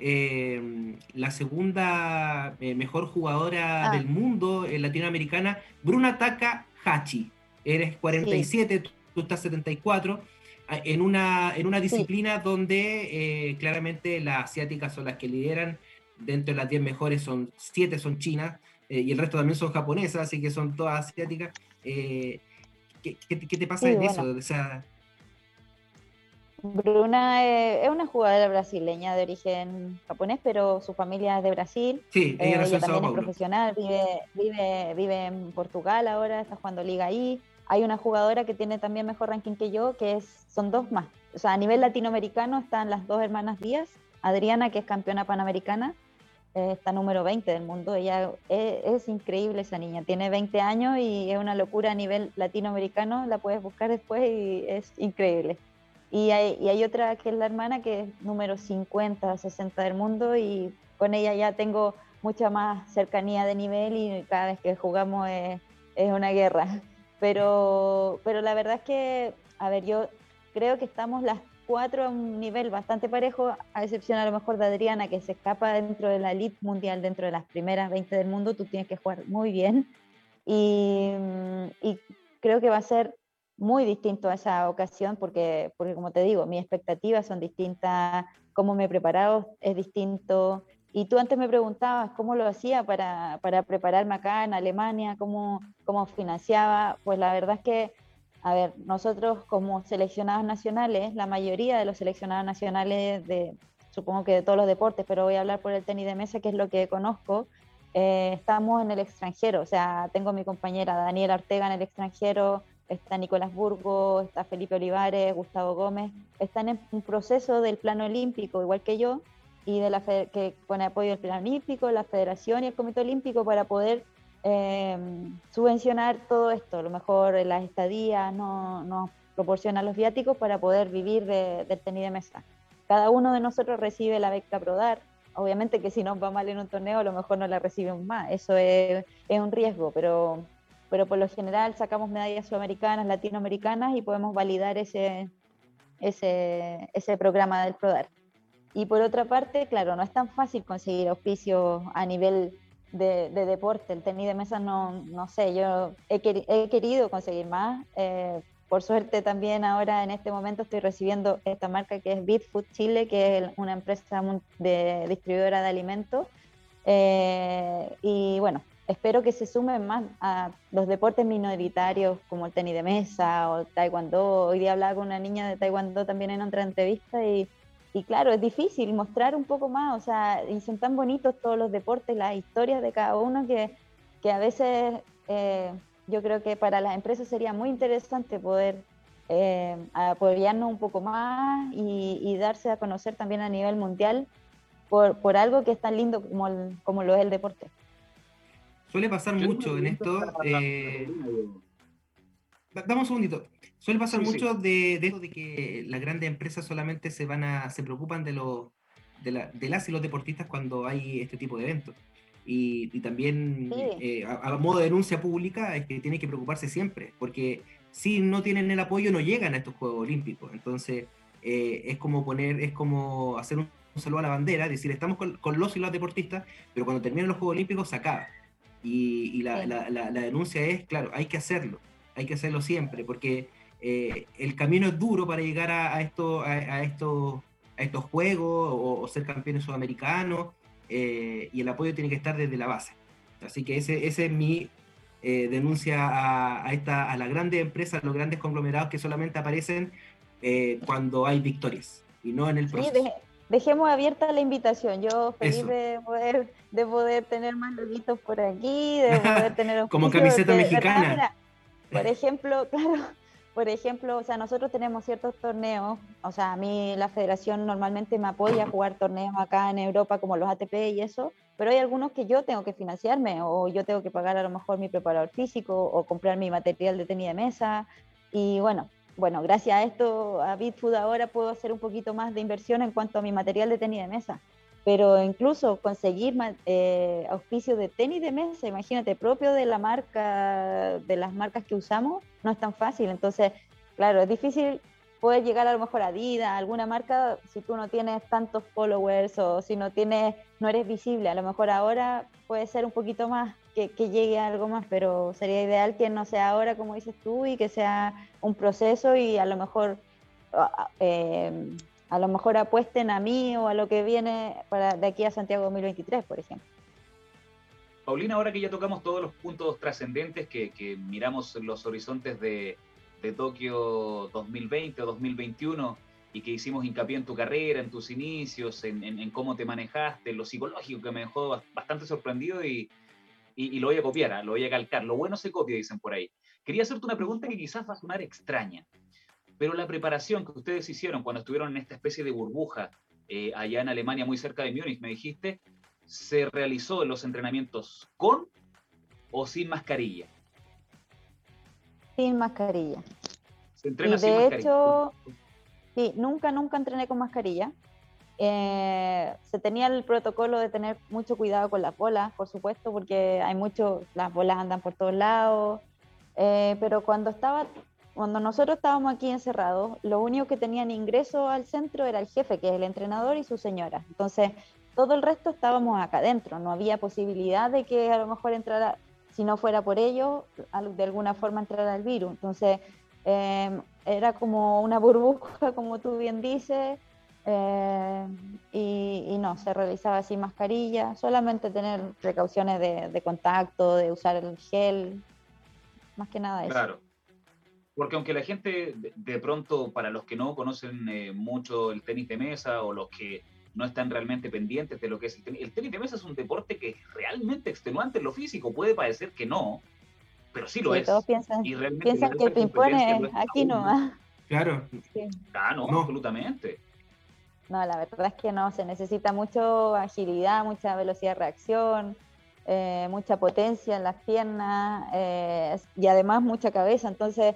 eh, la segunda eh, mejor jugadora ah. del mundo eh, latinoamericana, Bruna Taka Hachi. Eres 47, tú, estás 74, en una, en una disciplina donde claramente las asiáticas son las que lideran. Dentro de las 10 mejores son 7 son chinas y el resto también son japonesas, así que son todas asiáticas. ¿qué, te pasa en eso? O sea, Bruna eh, es una jugadora brasileña de origen japonés, pero su familia es de Brasil. Sí, ella, eh, también es profesional, vive, vive, vive en Portugal ahora, está jugando liga ahí. Hay una jugadora que tiene también mejor ranking que yo, que es, son dos más. O sea, a nivel latinoamericano están las dos hermanas Díaz, Adriana, que es campeona panamericana, eh, está número 20 del mundo. Ella es, es, increíble esa niña, tiene 20 años y es una locura a nivel latinoamericano, la puedes buscar después y es increíble. Y hay, otra que es la hermana que es número 50, 60 del mundo y con ella ya tengo mucha más cercanía de nivel y cada vez que jugamos es, una guerra. Pero, pero la verdad es que, a ver, yo creo que estamos las cuatro a un nivel bastante parejo, a excepción a lo mejor de Adriana, que se escapa dentro de la elite mundial, dentro de las primeras 20 del mundo, tú tienes que jugar muy bien. Y, y creo que va a ser muy distinto a esa ocasión porque, porque como te digo, mis expectativas son distintas, cómo me he preparado es distinto. Y tú antes me preguntabas cómo lo hacía para, para prepararme acá en Alemania, cómo, cómo financiaba. Pues la verdad es que, a ver, nosotros como seleccionados nacionales, la mayoría de los seleccionados nacionales de, supongo que de todos los deportes, pero voy a hablar por el tenis de mesa, que es lo que conozco, eh, estamos en el extranjero. O sea, tengo mi compañera Daniela Ortega en el extranjero, está Nicolás Burgo, está Felipe Olivares, Gustavo Gómez, están en un proceso del plano olímpico, igual que yo, y de la que pone apoyo del plano olímpico, la federación y el comité olímpico para poder em, subvencionar todo esto. A lo mejor las estadías no, nos proporcionan los viáticos para poder vivir del tenis de mesa. cada uno de nosotros recibe la beca PRODAR. Obviamente que si nos va mal en un torneo, a lo mejor no la recibimos más. Eso es, es un riesgo, pero, pero por lo general sacamos medallas sudamericanas, latinoamericanas y podemos validar ese, ese, ese programa del PRODAR. Y por otra parte, claro, no es tan fácil conseguir auspicios a nivel de, deporte. El tenis de mesa no, no sé, yo he, he querido conseguir más. Eh, por suerte también ahora en este momento estoy recibiendo esta marca que es Bitfood Chile, que es una empresa de distribuidora de alimentos. Eh, y bueno, espero que se sumen más a los deportes minoritarios como el tenis de mesa o taekwondo. Hoy día hablaba con una niña de taekwondo también en otra entrevista y, y claro, es difícil mostrar un poco más, o sea, y son tan bonitos todos los deportes, las historias de cada uno que, que a veces eh, yo creo que para las empresas sería muy interesante poder eh, apoyarnos un poco más y, darse a conocer también a nivel mundial por, por algo que es tan lindo como, como lo es el deporte. Suele pasar mucho en esto. Eh, damos un segundito. Suele pasar mucho De, de, de, que las grandes empresas solamente se van a, se preocupan de los de, la, de las y los deportistas cuando hay este tipo de eventos. Y, y también eh, a, modo de denuncia pública es que tiene que preocuparse siempre, porque si no tienen el apoyo no llegan a estos Juegos Olímpicos. Entonces eh, es como poner, es como hacer un, saludo a la bandera, decir estamos con, con los y las deportistas, pero cuando terminan los Juegos Olímpicos se acaba. Y, la, denuncia es, claro, hay que hacerlo, hay que hacerlo siempre, porque eh, el camino es duro para llegar a, esto, a, estos, a estos juegos o, ser campeones sudamericanos, eh, y el apoyo tiene que estar desde la base. Así que ese, ese es mi eh, denuncia a, esta, a las grandes empresas, a los grandes conglomerados que solamente aparecen cuando hay victorias y no en el proceso dejemos abierta la invitación. Yo feliz de poder, de poder tener más loguitos por aquí, de poder tener como camiseta mexicana. por ejemplo, claro, por ejemplo, o sea, nosotros tenemos ciertos torneos, o sea, a mí la federación normalmente me apoya a jugar torneos acá en Europa como los ATP y eso, pero hay algunos que yo tengo que financiarme o yo tengo que pagar a lo mejor mi preparador físico o comprar mi material de tenis de mesa y bueno, bueno, gracias a esto, a Bitfood ahora puedo hacer un poquito más de inversión en cuanto a mi material de tenis de mesa. Pero incluso conseguir eh, auspicio de tenis de mesa, imagínate, propio de la marca, de las marcas que usamos, no es tan fácil. Entonces, claro, es difícil poder llegar a lo mejor a Adidas, alguna marca, si tú no tienes tantos followers o si no tienes, no eres visible. A lo mejor ahora puede ser un poquito más que, llegue a algo más, pero sería ideal que no sea ahora como dices tú y que sea un proceso y a lo mejor eh, a lo mejor apuesten a mí o a lo que viene para de aquí a Santiago 2023, por ejemplo. Paulina, ahora que ya tocamos todos los puntos trascendentes, que, miramos los horizontes de, de Tokio 2020 o 2021 y que hicimos hincapié en tu carrera, en tus inicios, en, en, cómo te manejaste, lo psicológico que me dejó bastante sorprendido y, y, lo voy a copiar, ¿ah? lo voy a calcar. Lo bueno se copia, dicen por ahí. Quería hacerte una pregunta que quizás va a sonar extraña, pero la preparación que ustedes hicieron cuando estuvieron en esta especie de burbuja eh, allá en Alemania, muy cerca de Múnich, me dijiste, ¿se realizó en los entrenamientos con o sin mascarilla? Sin mascarilla. ¿Se entrena y de hecho, sí, nunca, nunca entrené con mascarilla. Eh, se tenía el protocolo de tener mucho cuidado con las bolas, por supuesto, porque hay mucho, las bolas andan por todos lados. Eh, pero cuando estaba, cuando nosotros estábamos aquí encerrados, lo único que tenían ingreso al centro era el jefe, que es el entrenador y su señora. Entonces, todo el resto estábamos acá adentro. No había posibilidad de que a lo mejor entrara, si no fuera por ello, de alguna forma entrara el virus. Entonces, eh, era como una burbuja, como tú bien dices eh, y, no, se realizaba sin mascarilla, solamente tener precauciones de, contacto, de usar el gel, más que nada eso. Claro. Porque aunque la gente de, pronto, para los que no conocen eh, mucho el tenis de mesa o los que no están realmente pendientes de lo que es el tenis, el tenis de mesa es un deporte que es realmente extenuante en lo físico, puede parecer que no, pero sí lo es. Todos piensan, piensan que el ping-pong es aquí nomás. Claro. Ah, no, absolutamente. No, la verdad es que no, se necesita mucha agilidad, mucha velocidad de reacción, eh, mucha potencia en las piernas eh, y además mucha cabeza. Entonces,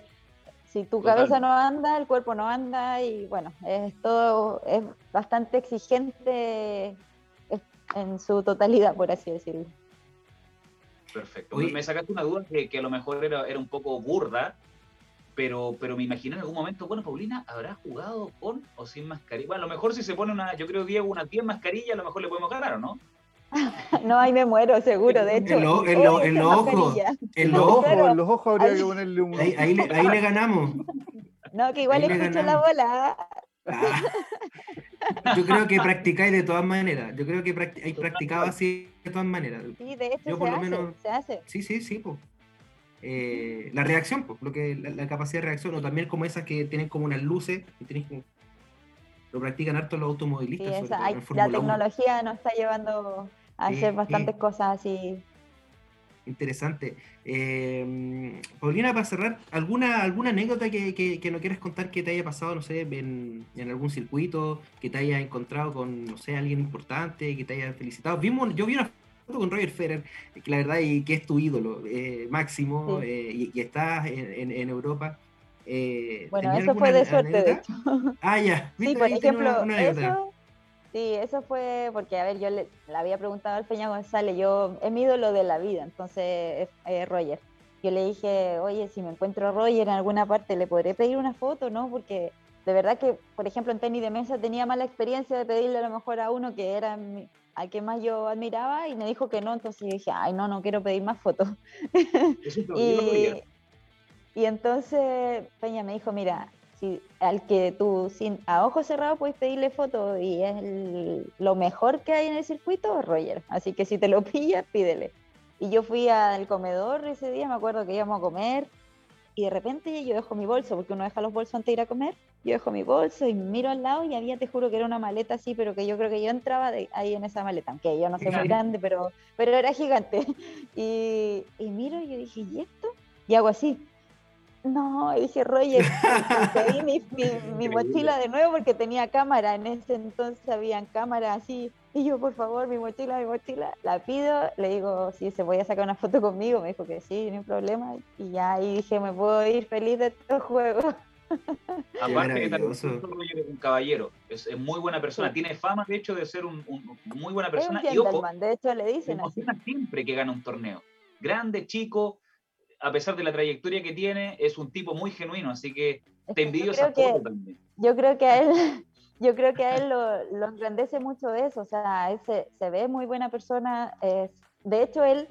si tu cabeza no anda, el cuerpo no anda y bueno, es todo, es bastante exigente en su totalidad, por así decirlo. Perfecto. Me sacaste una duda que, que a lo mejor era, era, un poco burda, pero, pero me imaginé en algún momento, bueno, Paulina, ¿habrá jugado con o sin mascarilla? Bueno, a lo mejor si se pone una, yo creo, Diego, una 10 mascarilla, a lo mejor le podemos ganar, ¿o no? no, ahí me muero, seguro, de hecho. En, los ojos, en los ojos, en los ojos habría que ponerle un... Ahí, ahí, le, ahí le ganamos. No, que igual le escucho la bola. Ah. Yo creo que practicáis de todas maneras. Yo creo que hay practicado así de todas maneras. Sí, de hecho se, hace, se hace. Sí, sí, sí. Pues. Eh, la reacción, pues, lo que, la, capacidad de reacción, o también como esas que tienen como unas luces, que lo practican harto los automovilistas. la tecnología nos está llevando a hacer bastantes cosas así Interesante. Eh, Paulina, para cerrar, ¿alguna, alguna anécdota que, que, no quieras contar que te haya pasado, no sé, en, algún circuito, que te haya encontrado con, no sé, alguien importante, que te haya felicitado? Vimos, yo vi una con Roger Federer, que la verdad y que es tu ídolo eh, máximo eh, y, estás en, Europa. bueno, eso fue de suerte, de hecho. Ah, ya. Sí, por ejemplo, eso Sí, eso fue porque, a ver, yo le, había preguntado al Peña González, yo es mi ídolo de la vida, entonces eh, Roger. Yo le dije, oye, si me encuentro a Roger en alguna parte, ¿le podré pedir una foto, no? Porque de verdad que, por ejemplo, en tenis de mesa tenía mala experiencia de pedirle a lo mejor a uno que era al que más yo admiraba y me dijo que no, entonces yo dije, ay, no, no quiero pedir más fotos. y, y entonces Peña me dijo, mira, al que tú sin, a ojos cerrados puedes pedirle foto y es lo mejor que hay en el circuito, Roger. Así que si te lo pillas, pídele. Y yo fui al comedor ese día, me acuerdo que íbamos a comer y de repente yo dejo mi bolso, porque uno deja los bolsos antes de ir a comer, yo dejo mi bolso y miro al lado y había, te juro que era una maleta así, pero que yo creo que yo entraba ahí en esa maleta, aunque yo no soy muy grande, pero, pero era gigante. Y, y miro y yo dije, ¿y esto? Y hago así, no, dije, Roger, pedí mi, mochila de nuevo porque tenía cámara. En ese entonces habían cámaras así. Y yo, por favor, mi mochila, mi mochila. La pido, le digo, si se voy a sacar una foto conmigo. Me dijo que sí, no hay problema. Y ya ahí dije, me puedo ir feliz de estos juegos. Aparte que también es un caballero, es, muy buena persona, tiene fama de hecho de ser un, muy buena persona. y ojo, de hecho le dicen así. siempre que gana un torneo. Grande, chico, a pesar de la trayectoria que tiene, es un tipo muy genuino, así que te envidio esa foto también. Yo creo que a él, yo creo que a él lo, lo engrandece mucho eso, o sea, él se, ve muy buena persona, es, de hecho él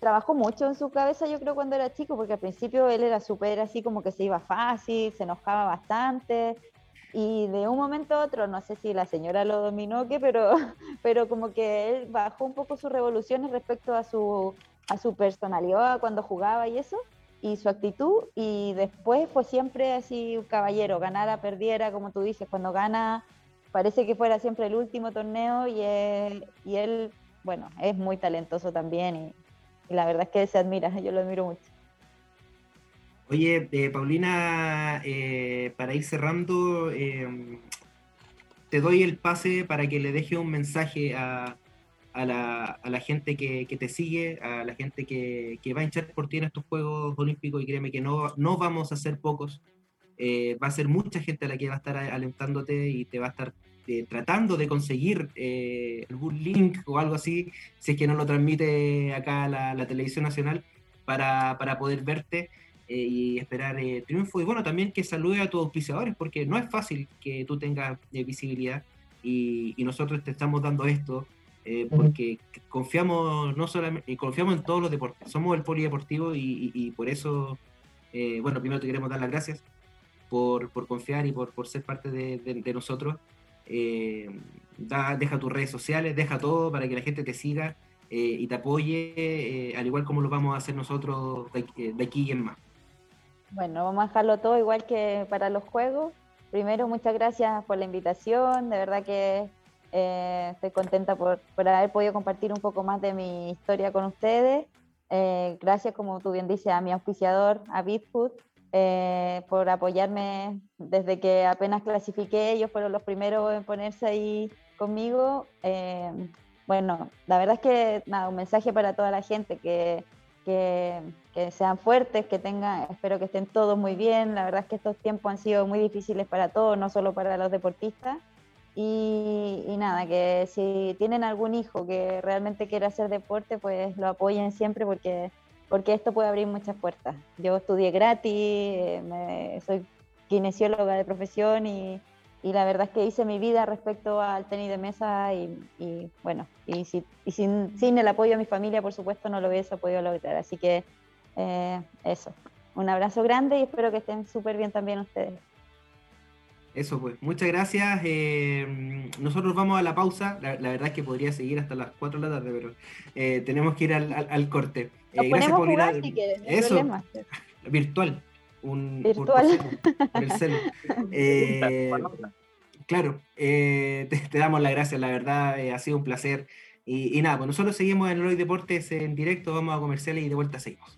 trabajó mucho en su cabeza, yo creo, cuando era chico, porque al principio él era súper así como que se iba fácil, se enojaba bastante, y de un momento a otro, no sé si la señora lo dominó o qué, pero, pero como que él bajó un poco sus revoluciones respecto a su a su personalidad cuando jugaba y eso, y su actitud, y después fue siempre así un caballero, ganara, perdiera, como tú dices, cuando gana parece que fuera siempre el último torneo y él, bueno, es muy talentoso también y, la verdad es que se admira, yo lo admiro mucho. Oye, eh, Paulina, eh, para ir cerrando, eh, te doy el pase para que le deje un mensaje a, a la, a la gente que, que, te sigue, a la gente que, que, va a hinchar por ti en estos Juegos Olímpicos y créeme que no, no vamos a ser pocos, eh, va a ser mucha gente a la que va a estar alentándote y te va a estar eh, tratando de conseguir eh, algún link o algo así, si es que no lo transmite acá la, la televisión nacional, para, para poder verte. y esperar triunfo y bueno también que salude a tus auspiciadores porque no es fácil que tú tengas visibilidad y, y nosotros te estamos dando esto eh, porque confiamos no solamente confiamos en todos los deportes, somos el polideportivo y, y, por eso, eh, bueno, primero te queremos dar las gracias por, por confiar y por, por, ser parte de, de, nosotros. Eh, deja tus redes sociales, deja todo para que la gente te siga y te apoye, al igual como lo vamos a hacer nosotros de, de aquí y en más. Bueno, vamos a dejarlo todo igual que para los juegos. Primero, muchas gracias por la invitación, de verdad que eh, estoy contenta por, haber podido compartir un poco más de mi historia con ustedes. Eh, gracias, como tú bien dices, a mi auspiciador, a Bitfood, eh, por apoyarme desde que apenas clasifiqué. Ellos fueron los primeros en ponerse ahí conmigo. bueno, la verdad es que nada, un mensaje para toda la gente que, que, sean fuertes, que tengan, espero que estén todos muy bien. La verdad es que estos tiempos han sido muy difíciles para todos, no solo para los deportistas. Y, nada, que si tienen algún hijo que realmente quiera hacer deporte, pues lo apoyen siempre porque, porque esto puede abrir muchas puertas. Yo estudié gratis, me, soy kinesióloga de profesión y, y la verdad es que hice mi vida respecto al tenis de mesa y, bueno, y, si, sin, sin, el apoyo de mi familia, por supuesto, no lo hubiese podido lograr. Así que eh, eso, un abrazo grande y espero que estén súper bien también ustedes. Eso pues, muchas gracias. Eh, nosotros vamos a la pausa. La, verdad es que podría seguir hasta las 4 de la tarde, pero eh, tenemos que ir al, al, corte. gracias por ir a... si quieres, Eso, virtual un virtual. Por, el cel. Eh, claro, eh, te, damos las gracias, la verdad, eh, ha sido un placer. Y, nada, pues nosotros seguimos en Hoy Deportes en directo, vamos a comerciales y de vuelta seguimos.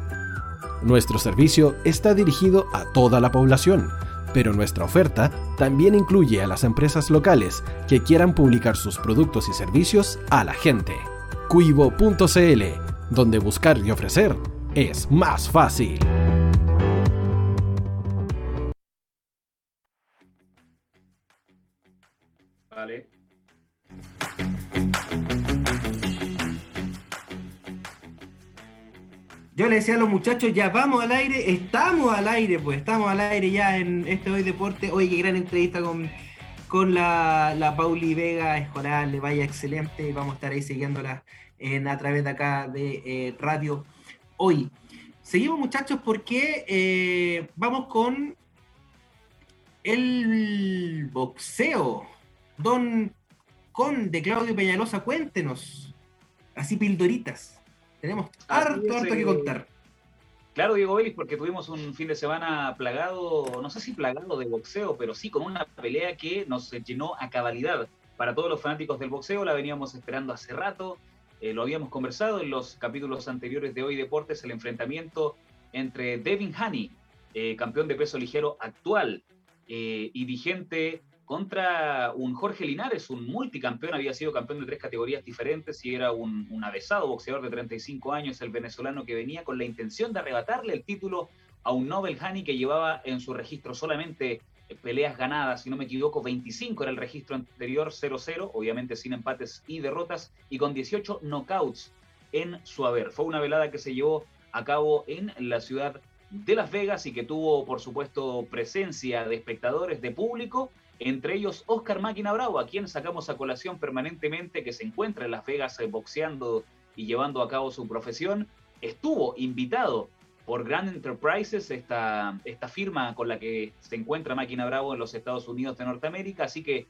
Nuestro servicio está dirigido a toda la población, pero nuestra oferta también incluye a las empresas locales que quieran publicar sus productos y servicios a la gente cuivo.cl, donde buscar y ofrecer es más fácil. Yo le decía a los muchachos, ya vamos al aire, estamos al aire, pues estamos al aire ya en este Hoy Deporte. Oye, qué gran entrevista con, con la, la Pauli Vega Escolar, le vaya excelente, vamos a estar ahí siguiéndola en, a través de acá de eh, Radio Hoy. Seguimos muchachos porque eh, vamos con el boxeo. Don Conde Claudio Peñalosa, cuéntenos, así pildoritas. Tenemos harto, harto que contar. Claro, Diego Vélez, porque tuvimos un fin de semana plagado, no sé si plagado de boxeo, pero sí con una pelea que nos llenó a cabalidad. Para todos los fanáticos del boxeo, la veníamos esperando hace rato. Eh, lo habíamos conversado en los capítulos anteriores de Hoy Deportes, el enfrentamiento entre Devin Haney, eh, campeón de peso ligero actual eh, y vigente contra un Jorge Linares, un multicampeón, había sido campeón de tres categorías diferentes y era un, un avesado boxeador de 35 años, el venezolano que venía con la intención de arrebatarle el título a un Nobel Hani que llevaba en su registro solamente eh, peleas ganadas, si no me equivoco, 25 era el registro anterior, 0-0, obviamente sin empates y derrotas, y con 18 knockouts en su haber. Fue una velada que se llevó a cabo en la ciudad de Las Vegas y que tuvo, por supuesto, presencia de espectadores, de público, entre ellos Oscar Máquina Bravo, a quien sacamos a colación permanentemente, que se encuentra en Las Vegas eh, boxeando y llevando a cabo su profesión. Estuvo invitado por Grand Enterprises, esta, esta firma con la que se encuentra Máquina Bravo en los Estados Unidos de Norteamérica, así que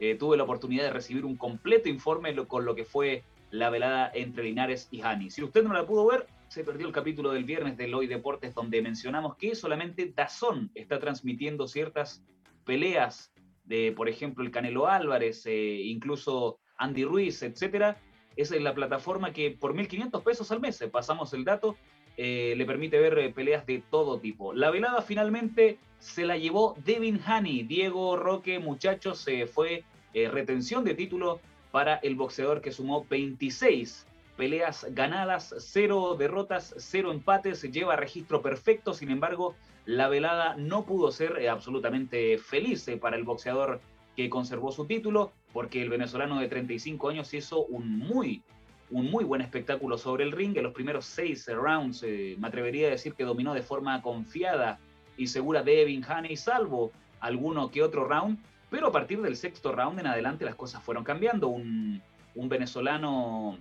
eh, tuve la oportunidad de recibir un completo informe con lo que fue la velada entre Linares y Hani. Si usted no la pudo ver, se perdió el capítulo del viernes de Hoy Deportes donde mencionamos que solamente Dazón está transmitiendo ciertas peleas de, por ejemplo, el Canelo Álvarez, eh, incluso Andy Ruiz, etcétera. Es la plataforma que por 1.500 pesos al mes, eh, pasamos el dato, eh, le permite ver peleas de todo tipo. La velada finalmente se la llevó Devin Haney. Diego Roque, muchachos, se fue retención de título para el boxeador que sumó 26 peleas ganadas, 0 derrotas, 0 empates, lleva registro perfecto, sin embargo, la velada no pudo ser eh, absolutamente feliz eh, para el boxeador que conservó su título, porque el venezolano de 35 años hizo un muy, un muy buen espectáculo sobre el ring. En los primeros seis rounds, eh, me atrevería a decir que dominó de forma confiada y segura Devin Haney, salvo alguno que otro round, pero a partir del sexto round en adelante las cosas fueron cambiando. Un, un venezolano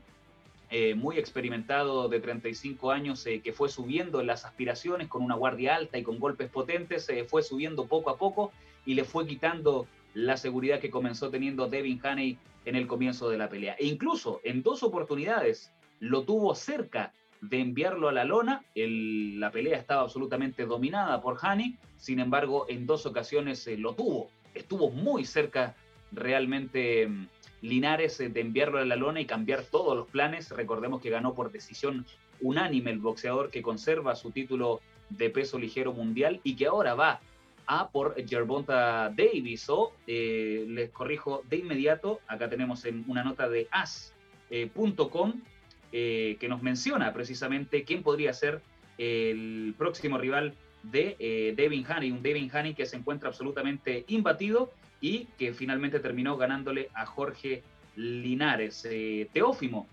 eh, muy experimentado de 35 años eh, que fue subiendo en las aspiraciones con una guardia alta y con golpes potentes, se fue subiendo poco a poco y le fue quitando la seguridad que comenzó teniendo Devin Haney en el comienzo de la pelea. E incluso en dos oportunidades lo tuvo cerca de enviarlo a la lona. la pelea estaba absolutamente dominada por Haney, sin embargo, en dos ocasiones eh, lo tuvo. Estuvo muy cerca realmente mm, Linares eh, de enviarlo a la lona y cambiar todos los planes. Recordemos que ganó por decisión unánime el boxeador que conserva su título de peso ligero mundial y que ahora va a por Gervonta Davis o eh, les corrijo de inmediato, acá tenemos en una nota de as.com eh, que nos menciona precisamente quién podría ser el próximo rival de Devin Haney, un Devin Haney que se encuentra absolutamente imbatido y que finalmente terminó ganándole a Jorge Linares. Eh, Teófimo,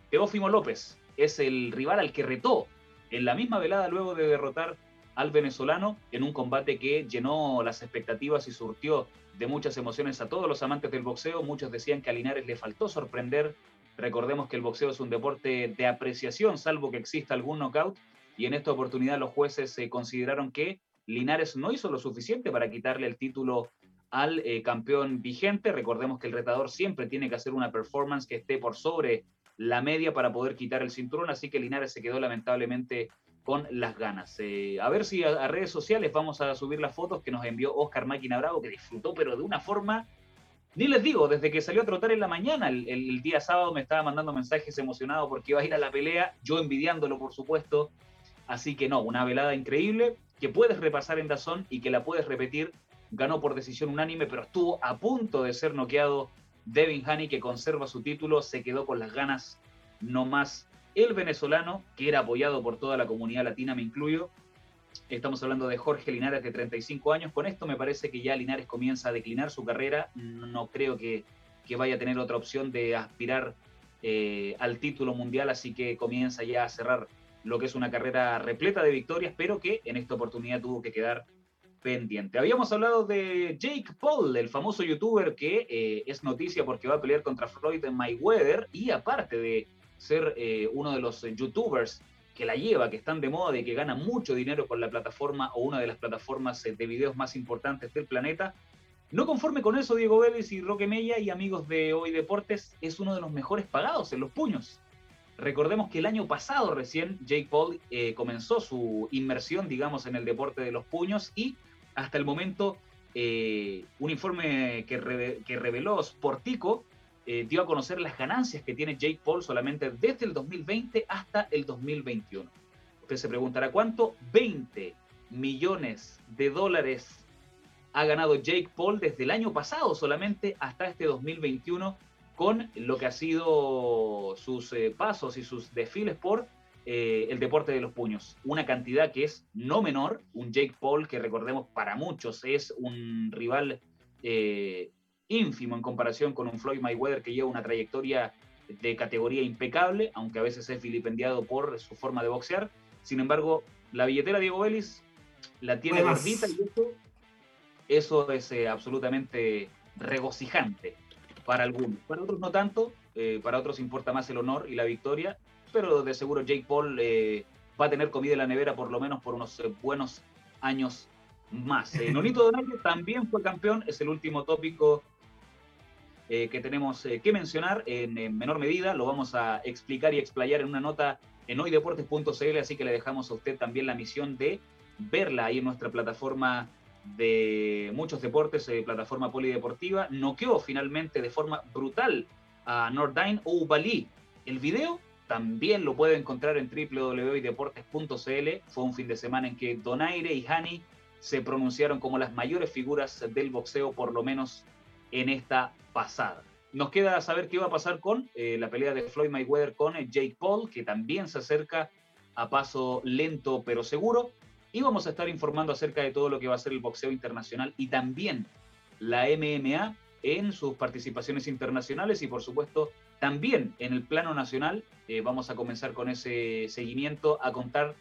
López es el rival al que retó en la misma velada luego de derrotar al venezolano en un combate que llenó las expectativas y surtió de muchas emociones a todos los amantes del boxeo. Muchos decían que a Linares le faltó sorprender. Recordemos que el boxeo es un deporte de apreciación, salvo que exista algún knockout. Y en esta oportunidad los jueces eh, consideraron que Linares no hizo lo suficiente para quitarle el título al eh, campeón vigente. Recordemos que el retador siempre tiene que hacer una performance que esté por sobre la media para poder quitar el cinturón, así que Linares se quedó lamentablemente con las ganas. Eh, a ver si a, redes sociales vamos a subir las fotos que nos envió Oscar Máquina Bravo, que disfrutó, pero de una forma, ni les digo, desde que salió a trotar en la mañana, el, día sábado me estaba mandando mensajes emocionados porque iba a ir a la pelea, yo envidiándolo, por supuesto. Así que no, una velada increíble que puedes repasar en Dazón y que la puedes repetir ganó por decisión unánime, pero estuvo a punto de ser noqueado. Devin Haney, que conserva su título, se quedó con las ganas no más. El venezolano, que era apoyado por toda la comunidad latina, me incluyo. Estamos hablando de Jorge Linares, de 35 años. Con esto me parece que ya Linares comienza a declinar su carrera. No creo que, vaya a tener otra opción de aspirar eh, al título mundial, así que comienza ya a cerrar lo que es una carrera repleta de victorias, pero que en esta oportunidad tuvo que quedar pendiente. Habíamos hablado de Jake Paul, el famoso youtuber que eh, es noticia porque va a pelear contra Floyd Mayweather y aparte de ser eh, uno de los youtubers que la lleva, que están de moda y que gana mucho dinero con la plataforma o una de las plataformas eh, de videos más importantes del planeta. No conforme con eso, Diego Vélez y Roque Mella y amigos de Hoy Deportes es uno de los mejores pagados en los puños. Recordemos que el año pasado recién Jake Paul comenzó su inmersión, digamos, en el deporte de los puños y hasta el momento, eh, un informe que, reveló Sportico eh, dio a conocer las ganancias que tiene Jake Paul solamente desde el 2020 hasta el 2021. Usted se preguntará cuánto, 20 millones de dólares ha ganado Jake Paul desde el año pasado solamente hasta este 2021 con lo que ha sido sus eh, pasos y sus desfiles por eh, el deporte de los puños. Una cantidad que es no menor, un Jake Paul que recordemos para muchos es un rival eh, ínfimo en comparación con un Floyd Mayweather que lleva una trayectoria de categoría impecable, aunque a veces es vilipendiado por su forma de boxear. Sin embargo, la billetera Diego Vélez la tiene gordita y eso, eso es absolutamente regocijante para algunos. Para otros no tanto, eh, para otros importa más el honor y la victoria, pero de seguro Jake Paul eh, va a tener comida en la nevera por lo menos por unos eh, buenos años más. Nonito Donaire también fue campeón, es el último tópico que tenemos que mencionar en, menor medida, lo vamos a explicar y explayar en una nota en hoydeportes.cl, así que le dejamos a usted también la misión de verla ahí en nuestra plataforma de muchos deportes, eh, plataforma polideportiva, noqueó finalmente de forma brutal a Nordine Oubali. El video también lo puede encontrar en www.deportes.cl. Fue un fin de semana en que Donaire y Hani se pronunciaron como las mayores figuras del boxeo, por lo menos en esta pasada. Nos queda saber qué va a pasar con eh, la pelea de Floyd Mayweather con eh, Jake Paul, que también se acerca a paso lento pero seguro y vamos a estar informando acerca de todo lo que va a ser el boxeo internacional y también la MMA en sus participaciones internacionales y por supuesto también en el plano nacional. Eh, vamos a comenzar con ese seguimiento a contar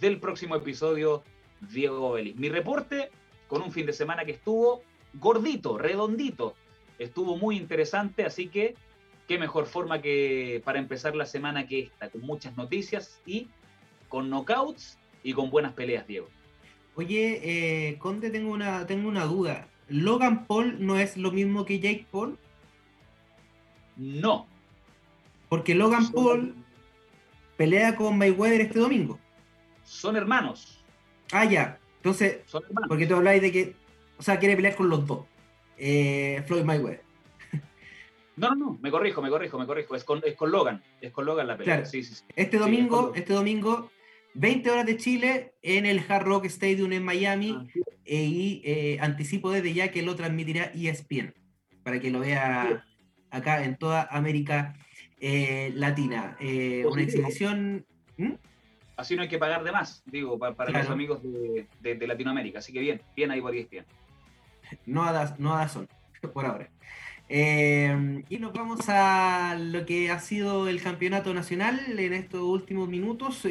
del próximo episodio Diego Belli. Mi reporte con un fin de semana que estuvo gordito, redondito, estuvo muy interesante, así que qué mejor forma que para empezar la semana que esta, con muchas noticias y con knockouts y con buenas peleas, Diego. Oye, eh, Conde, tengo una, tengo una duda. ¿Logan Paul no es lo mismo que Jake Paul? No. Porque Logan Paul pelea con Mayweather este domingo. Son hermanos. Ah, ya. Entonces, porque tú habláis de que, o sea, quiere pelear con los dos. Eh, Floyd Mayweather. No, no, no, me corrijo, me corrijo, me corrijo. Es con, es con Logan, es con Logan la pelea. Sí, sí, Este domingo, este domingo 20 horas de Chile en el Hard Rock Stadium en Miami eh, y eh, anticipo desde ya que lo transmitirá ESPN para que lo vea acá en toda América eh, Latina. una exhibición... ¿Mm? Así no hay que pagar de más, digo, para, los amigos de, Latinoamérica. Así que bien, bien ahí por ESPN. No a, no son, por ahora. y nos vamos a lo que ha sido el campeonato nacional en estos últimos minutos.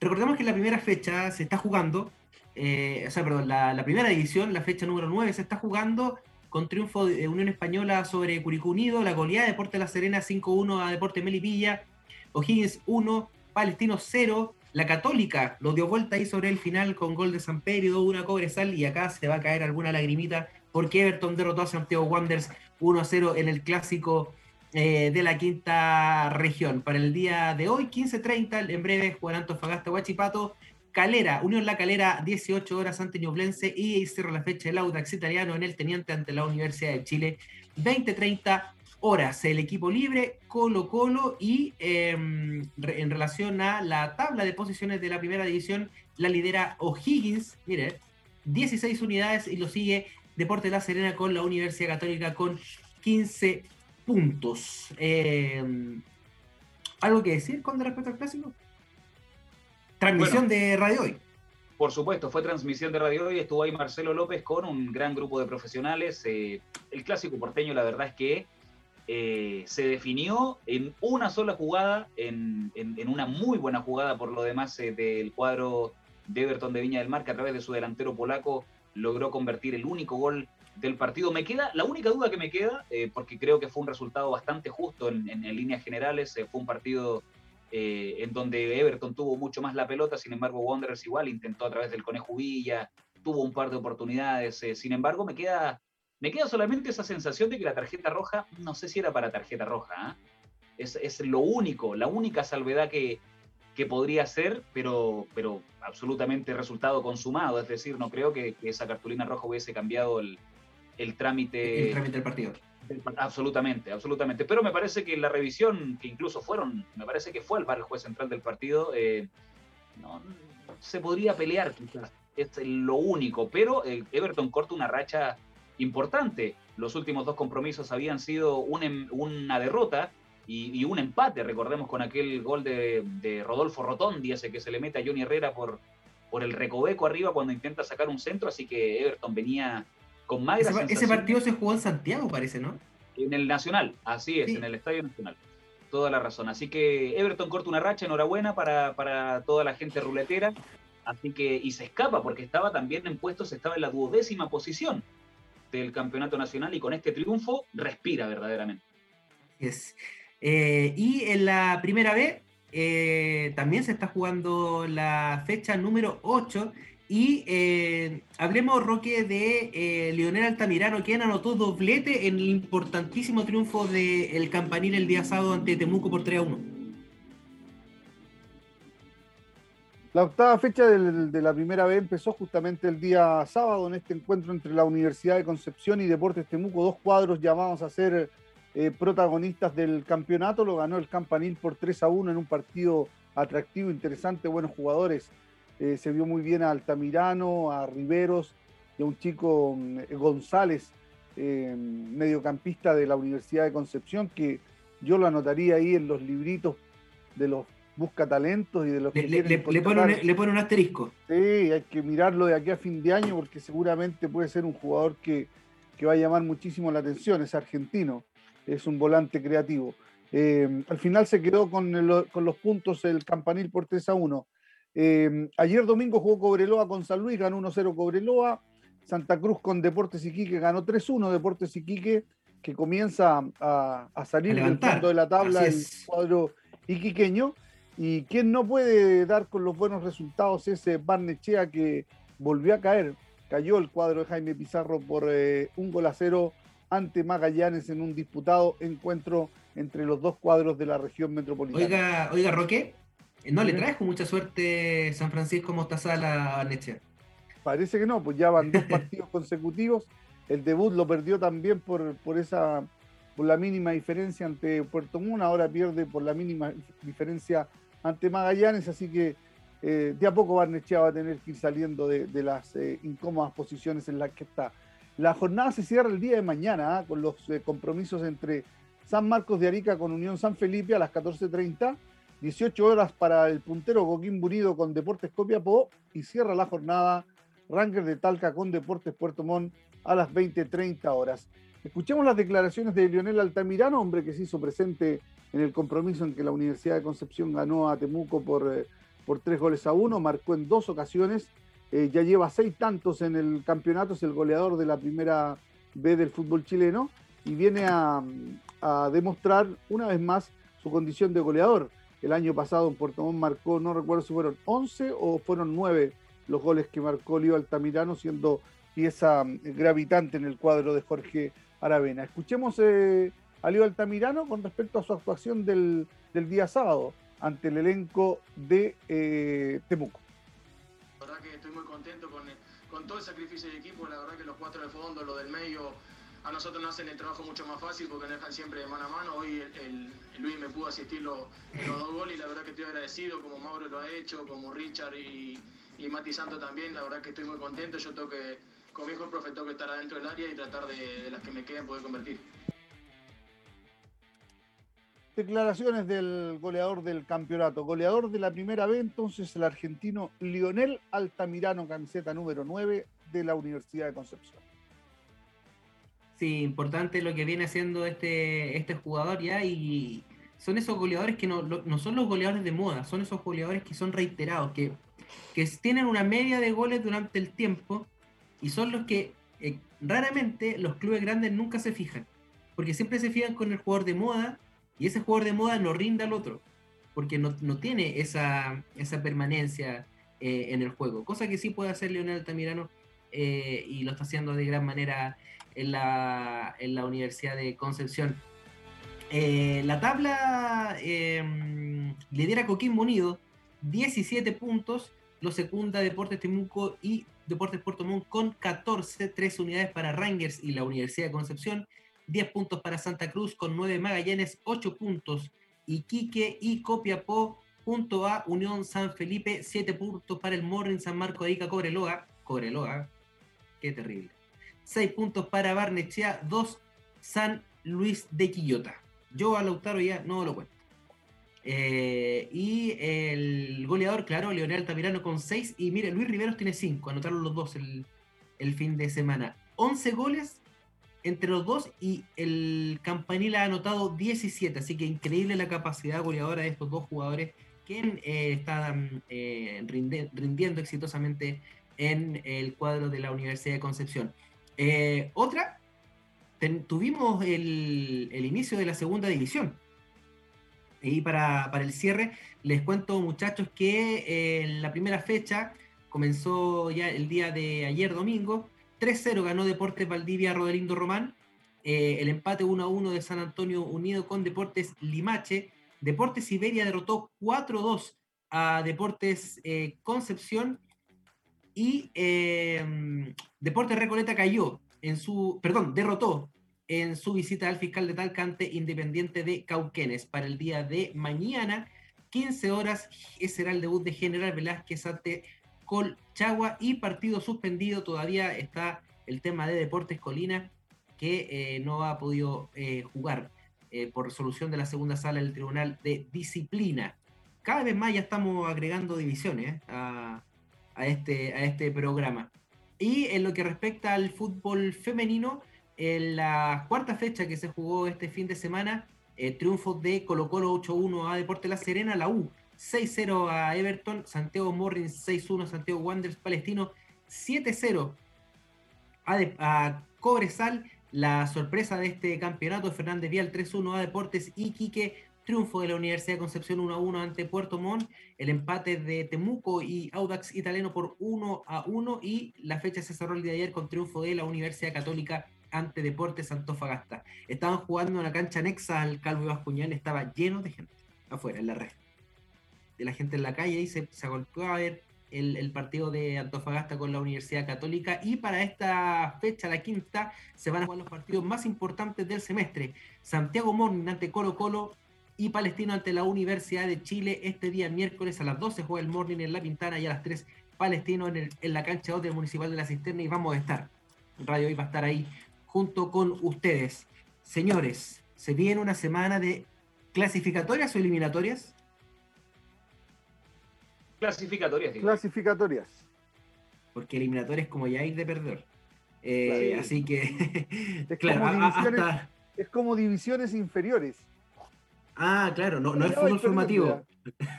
Recordemos que la primera fecha se está jugando, eh, o sea, perdón, la, primera división, la fecha número 9, se está jugando con triunfo de Unión Española sobre Curicú Unido, la goleada de Deporte La Serena 5-1 a Deporte Melipilla, O'Higgins 1, Palestino 0, la Católica lo dio vuelta ahí sobre el final con gol de San Pedro, 2-1 a Cobresal y acá se va a caer alguna lagrimita porque Everton derrotó a Santiago Wanderers 1-0 en el clásico eh, de la quinta región. Para el día de hoy, 15.30, en breve, Juan Antofagasta, Huachipato, Calera, Unión La Calera, 18 horas ante Ñublense y cierra la fecha el Audax italiano en el Teniente ante la Universidad de Chile, 20.30 horas. El equipo libre, Colo Colo y em, en relación a la tabla de posiciones de la primera división, la lidera O'Higgins, mire, 16 unidades y lo sigue Deporte La Serena con la Universidad Católica con 15 puntos. Eh, ¿Algo que decir con respecto al clásico? Transmisión de Radio Hoy. Por supuesto, fue transmisión de Radio Hoy, estuvo ahí Marcelo López con un gran grupo de profesionales. Eh, el clásico porteño, la verdad es que eh, se definió en una sola jugada, en, una muy buena jugada por lo demás del cuadro de Everton de Viña del Mar, que a través de su delantero polaco logró convertir el único gol del partido. Me queda, la única duda que me queda, eh, porque creo que fue un resultado bastante justo en, líneas generales, eh, fue un partido eh, en donde Everton tuvo mucho más la pelota, sin embargo Wanderers igual intentó a través del Conejo Villa, tuvo un par de oportunidades, sin embargo me queda, me queda solamente esa sensación de que la tarjeta roja, no sé si era para tarjeta roja, ¿ah? es, es, lo único, la única salvedad que, que podría ser, pero, pero absolutamente resultado consumado, es decir, no creo que esa cartulina roja hubiese cambiado el, el trámite. El trámite del partido. Absolutamente, absolutamente. Pero me parece que la revisión, que incluso fueron, me parece que fue el bar el juez central del partido, eh, no, se podría pelear quizás. Es lo único. Pero el Everton corta una racha importante. Los últimos dos compromisos habían sido em, una derrota y, un empate. Recordemos con aquel gol de, Rodolfo Rotondi, ese que se le mete a Johnny Herrera por, por el recoveco arriba cuando intenta sacar un centro. Así que Everton venía con ese, partido se jugó en Santiago, parece, ¿no? En el Nacional, así es, en el Estadio Nacional. Toda la razón. Así que Everton corta una racha, enhorabuena para, para toda la gente ruletera. Así que, y se escapa porque estaba también en puestos, estaba en la duodécima posición del campeonato nacional y con este triunfo respira verdaderamente. Es. Eh, y en la primera B eh, también se está jugando la fecha número 8. Y eh, hablemos, Roque, de Leonel Altamirano, quien anotó doblete en el importantísimo triunfo del Campanil el día sábado ante Temuco por 3 a 1. La octava fecha de la primera B empezó justamente el día sábado en este encuentro entre la Universidad de Concepción y Deportes Temuco, dos cuadros llamados a ser eh, protagonistas del campeonato. Lo ganó el Campanil por 3 a 1 en un partido atractivo, interesante, buenos jugadores. Eh, se vio muy bien a Altamirano, a Riveros y a un chico mm, González, eh, mediocampista de la Universidad de Concepción, que yo lo anotaría ahí en los libritos de los busca talentos y de los que le, le, pone un, le, pone un, asterisco. Sí, hay que mirarlo de aquí a fin de año porque seguramente puede ser un jugador que, que va a llamar muchísimo la atención, es argentino es un volante creativo. Eh, al final se quedó con, los puntos el campanil por 3 a 1. Eh, ayer domingo jugó Cobreloa con San Luis, ganó 1-0 Cobreloa. Santa Cruz con Deportes Iquique ganó 3-1. Deportes Iquique que comienza a, salir del fondo de la tabla el cuadro iquiqueño. Y quien no puede dar con los buenos resultados es Barnechea que volvió a caer. Cayó el cuadro de Jaime Pizarro por eh, un gol a cero ante Magallanes en un disputado encuentro entre los dos cuadros de la región metropolitana. Oiga, oiga Roque, ¿no le traes con mucha suerte San Francisco Mostazal a Leche? Parece que no, pues ya van dos partidos consecutivos. El debut lo perdió también por, por esa por la mínima diferencia ante Puerto Montt, ahora pierde por la mínima diferencia ante Magallanes, así que eh, de a poco Barnechea va a tener que ir saliendo de, las eh, incómodas posiciones en las que está. La jornada se cierra el día de mañana ¿ah? con los eh, compromisos entre San Marcos de Arica con Unión San Felipe a las 14.30, 18 horas para el puntero Coquín Bunido con Deportes Copiapó y cierra la jornada Ranger de Talca con Deportes Puerto Montt a las 20.30 horas. Escuchemos las declaraciones de Lionel Altamirano, hombre que se hizo presente en el compromiso en que la Universidad de Concepción ganó a Temuco por, eh, por tres goles a uno, marcó en dos ocasiones eh, ya lleva seis tantos en el campeonato, es el goleador de la primera B del fútbol chileno y viene a, demostrar una vez más su condición de goleador. El año pasado en Puerto Montt marcó, no recuerdo si fueron 11 o fueron 9 los goles que marcó Lío Altamirano, siendo pieza mm, gravitante en el cuadro de Jorge Aravena. Escuchemos eh, a Lío Altamirano con respecto a su actuación del, día sábado ante el elenco de eh, Temuco contento con, con todo el sacrificio del equipo. La verdad que los cuatro de fondo, los del medio, a nosotros nos hacen el trabajo mucho más fácil porque nos dejan siempre de mano a mano. Hoy Luis me pudo asistir los, dos goles y la verdad que estoy agradecido, como Mauro lo ha hecho, como Richard y, Mati Santo también. La verdad que estoy muy contento. Yo tengo que, con mi el profe, tengo que estar adentro del área y tratar de, de las que me queden poder convertir. Declaraciones del goleador del campeonato. Goleador de la primera vez, entonces, el argentino Lionel Altamirano, camiseta número 9 de la Universidad de Concepción. Sí, importante lo que viene haciendo este, este jugador ya y son esos goleadores que no, no son los goleadores de moda, son esos goleadores que son reiterados, que, que tienen una media de goles durante el tiempo y son los que eh, raramente los clubes grandes nunca se fijan, porque siempre se fijan con el jugador de moda y ese jugador de moda no rinda al otro, porque no, tiene esa, esa permanencia eh, en el juego, cosa que sí puede hacer Leonel Altamirano eh, y lo está haciendo de gran manera en la, en la Universidad de Concepción. Eh, la tabla lidera Coquimbo Unido, 17 puntos, lo secunda Deportes Temuco y Deportes Puerto Montt con 14, 3 unidades para Rangers y la Universidad de Concepción 10 puntos para Santa Cruz con 9 Magallanes, 8 puntos. Iquique y Copiapó, punto A, Unión San Felipe, 7 puntos para el Morning San Marco de Ica Cobreloa. Cobreloa, qué terrible. 6 puntos para Barnechea, 2 San Luis de Quillota. Yo a Lautaro ya no lo cuento. Eh, y el goleador, claro, Leonel Altamirano con 6. Y mire, Luis Riveros tiene 5, anotaron los dos el, el fin de semana. 11 goles entre los dos y el Campanil ha anotado 17, así que increíble la capacidad goleadora de estos dos jugadores que eh, están eh, rindiendo exitosamente en el cuadro de la Universidad de Concepción. Eh, otra, tuvimos el, inicio de la segunda división. Y para, el cierre, les cuento, muchachos, que en la primera fecha comenzó ya el día de ayer domingo. 3-0 ganó Deportes Valdivia Rodelindo Román. Eh, el empate 1-1 de San Antonio unido con Deportes Limache. Deportes Iberia derrotó 4-2 a Deportes eh, Concepción. Y eh, Deportes Recoleta cayó en su, perdón, derrotó en su visita al fiscal de Talcante Independiente de Cauquenes para el día de mañana, 15 horas, será el debut de General Velázquez ante Colchagua y partido suspendido, todavía está el tema de Deportes Colina que eh, no ha podido eh, jugar eh, por resolución de la segunda sala del Tribunal de Disciplina. Cada vez más ya estamos agregando divisiones a, este, a este programa. Y en lo que respecta al fútbol femenino, en la cuarta fecha que se jugó este fin de semana, triunfo de Colo Colo 8-1 a Deporte La Serena, la U 6-0 a Everton, Santiago Morris 6-1, Santiago Wanderers Palestino 7-0 a, a, Cobresal. La sorpresa de este campeonato, Fernández Vial 3-1 a Deportes y Quique triunfo de la Universidad de Concepción 1 1 ante Puerto Montt, el empate de Temuco y Audax Italiano por 1 a 1 y la fecha se cerró el día de ayer con triunfo de la Universidad Católica ante Deportes Antofagasta. Estaban jugando en una cancha anexa al Calvo Bascuñán, estaba lleno de gente afuera, en la red. De la gente en la calle y se, se a ver el, partido de Antofagasta con la Universidad Católica. Y para esta fecha, la quinta, se van a jugar los partidos más importantes del semestre. Santiago Morning ante Colo Colo, y Palestino ante la Universidad de Chile. Este día miércoles a las 12 juega el Morning en La Pintana y a las 3 Palestino en, la cancha 2 del Municipal de la Cisterna y vamos a estar. Radio hoy va a estar ahí junto con ustedes. Señores, se viene una semana de clasificatorias o eliminatorias. Clasificatorias. Clasificatorias. Porque eliminatorias como ya ir de perder. Eh, así que, es, como es como divisiones inferiores. Ah, claro, no, no es fútbol formativo.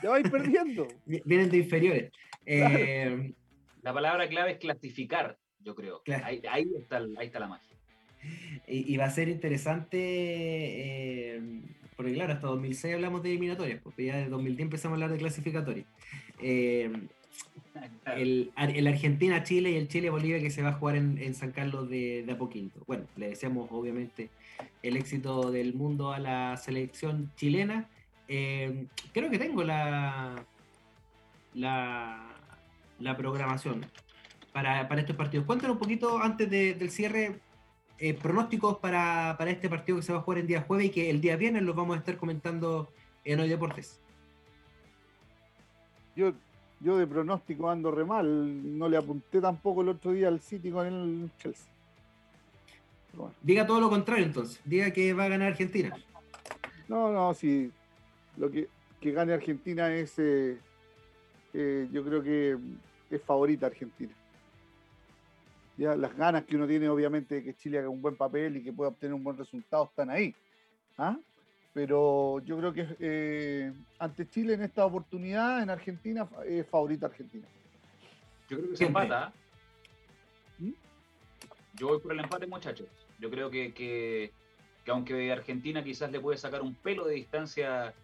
Ya vais perdiendo. Vienen de inferiores. Eh, la palabra clave es clasificar, yo creo. Ahí, está, la magia. Y, va a ser interesante, eh, porque claro, hasta 2006 hablamos de eliminatorias, porque ya de 2010 empezamos a hablar de clasificatorias. Eh, el, Argentina-Chile y el Chile-Bolivia que se va a jugar en, San Carlos de, de Apoquinto. Bueno, le deseamos obviamente el éxito del mundo a la selección chilena. Eh, creo que tengo la, la, la programación para, estos partidos. Cuéntanos un poquito antes del cierre, eh, pronósticos para, este partido que se va a jugar el día jueves y que el día viernes los vamos a estar comentando en Hoy Deportes. Yo, yo de pronóstico ando re mal, no le apunté tampoco el otro día al City con el Chelsea. Diga todo lo contrario entonces. Diga que va a ganar Argentina. No, no, sí. Lo que, gane Argentina es. Eh, eh, yo creo que es favorita Argentina. Ya las ganas que uno tiene, obviamente, de que Chile haga un buen papel y que pueda obtener un buen resultado están ahí. ¿ah? Pero yo creo que eh, ante Chile en esta oportunidad, en Argentina, es favorita Argentina. Yo creo que se empata. ¿Mm? Yo voy por el empate, muchachos. Yo creo que, que, aunque Argentina quizás le puede sacar un pelo de distancia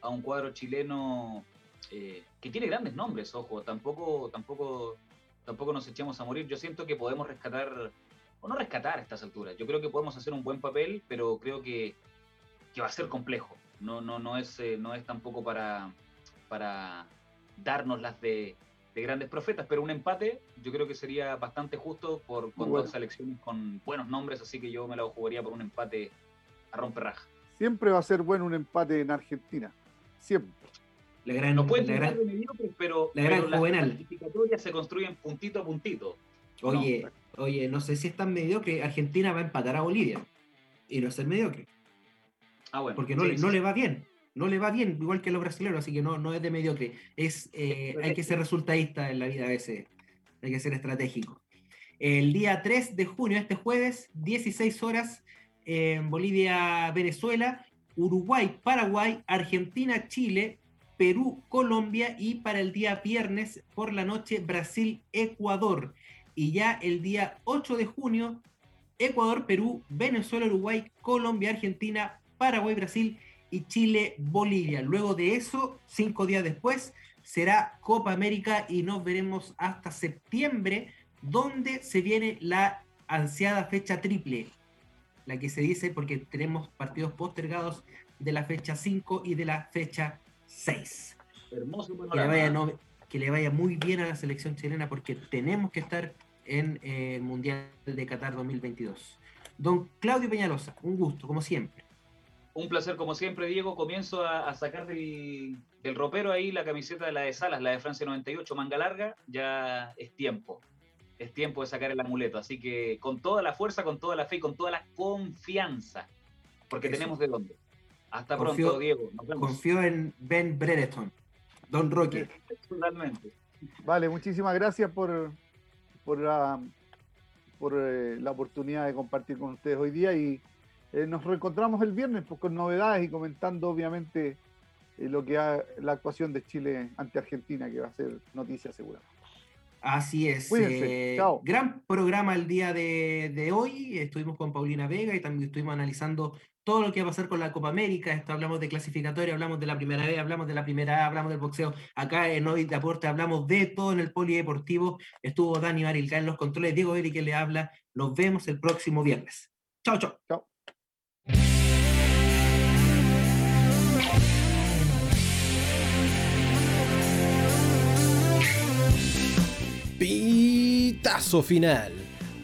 a un cuadro chileno eh, que tiene grandes nombres, ojo, tampoco, tampoco, tampoco nos echemos a morir. Yo siento que podemos rescatar, o no rescatar a estas alturas. Yo creo que podemos hacer un buen papel, pero creo que, va a ser complejo. No, no, no, es, eh, no es tampoco para, para darnos las de de grandes profetas, pero un empate yo creo que sería bastante justo por con dos selecciones con buenos nombres, así que yo me la jugaría por un empate a romper raja. Siempre va a ser bueno un empate en Argentina, siempre. La gran, no puede ser pero, la gran las clasificatorias se construyen puntito a puntito. Oye, no. oye, no sé si es tan mediocre, Argentina va a empatar a Bolivia y no es ser mediocre. Ah, bueno. Porque no, no le va bien no le va bien, igual que a los brasileños, así que no, no es de mediocre. Es, eh, hay que ser resultadista en la vida a veces, hay que ser estratégico. El día 3 de junio, este jueves, 16 horas, en Bolivia, Venezuela, Uruguay, Paraguay, Argentina, Chile, Perú, Colombia y para el día viernes por la noche Brasil, Ecuador. Y ya el día 8 de junio, Ecuador, Perú, Venezuela, Uruguay, Colombia, Argentina, Paraguay, Brasil y Chile, Bolivia. Luego de eso, cinco días después, será Copa América y nos veremos hasta septiembre, donde se viene la ansiada fecha triple, la que se dice porque tenemos partidos postergados de la fecha 5 y de la fecha 6. Hermoso que le, vaya, que le vaya muy bien a la selección chilena porque tenemos que estar en eh, el Mundial de Qatar 2022. Don Claudio Peñalosa, un gusto, como siempre. Un placer, como siempre, Diego. Comienzo a, sacar del, ropero ahí la camiseta de la de Salas, la de Francia 98, manga larga. Ya es tiempo. Es tiempo de sacar el amuleto. Así que con toda la fuerza, con toda la fe y con toda la confianza. Porque tenemos de dónde. Hasta pronto, Diego. Confío en Ben Brereton, Don Roque. Totalmente. Vale, muchísimas gracias por, por, la, por eh, la oportunidad de compartir con ustedes hoy día y eh, nos reencontramos el viernes pues, con novedades y comentando obviamente eh, lo que ha, la actuación de Chile ante Argentina, que va a ser noticia segura. Así es. Eh, gran programa el día de, hoy. Estuvimos con Paulina Vega y también estuvimos analizando todo lo que va a pasar con la Copa América. Esto hablamos de clasificatoria, hablamos de la primera vez, hablamos de la primera A, hablamos del boxeo. Acá en Hoy de Aporte hablamos de todo en el polideportivo. Estuvo Dani Marilca en los controles, Diego Eri que le habla. Nos vemos el próximo viernes. Chao, chao. Chao. Pitazo final.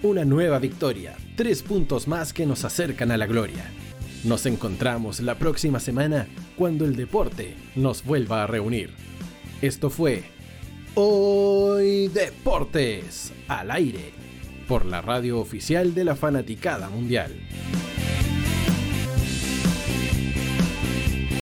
Una nueva victoria. Tres puntos más que nos acercan a la gloria. Nos encontramos la próxima semana cuando el deporte nos vuelva a reunir. Esto fue Hoy Deportes al aire por la radio oficial de la Fanaticada Mundial.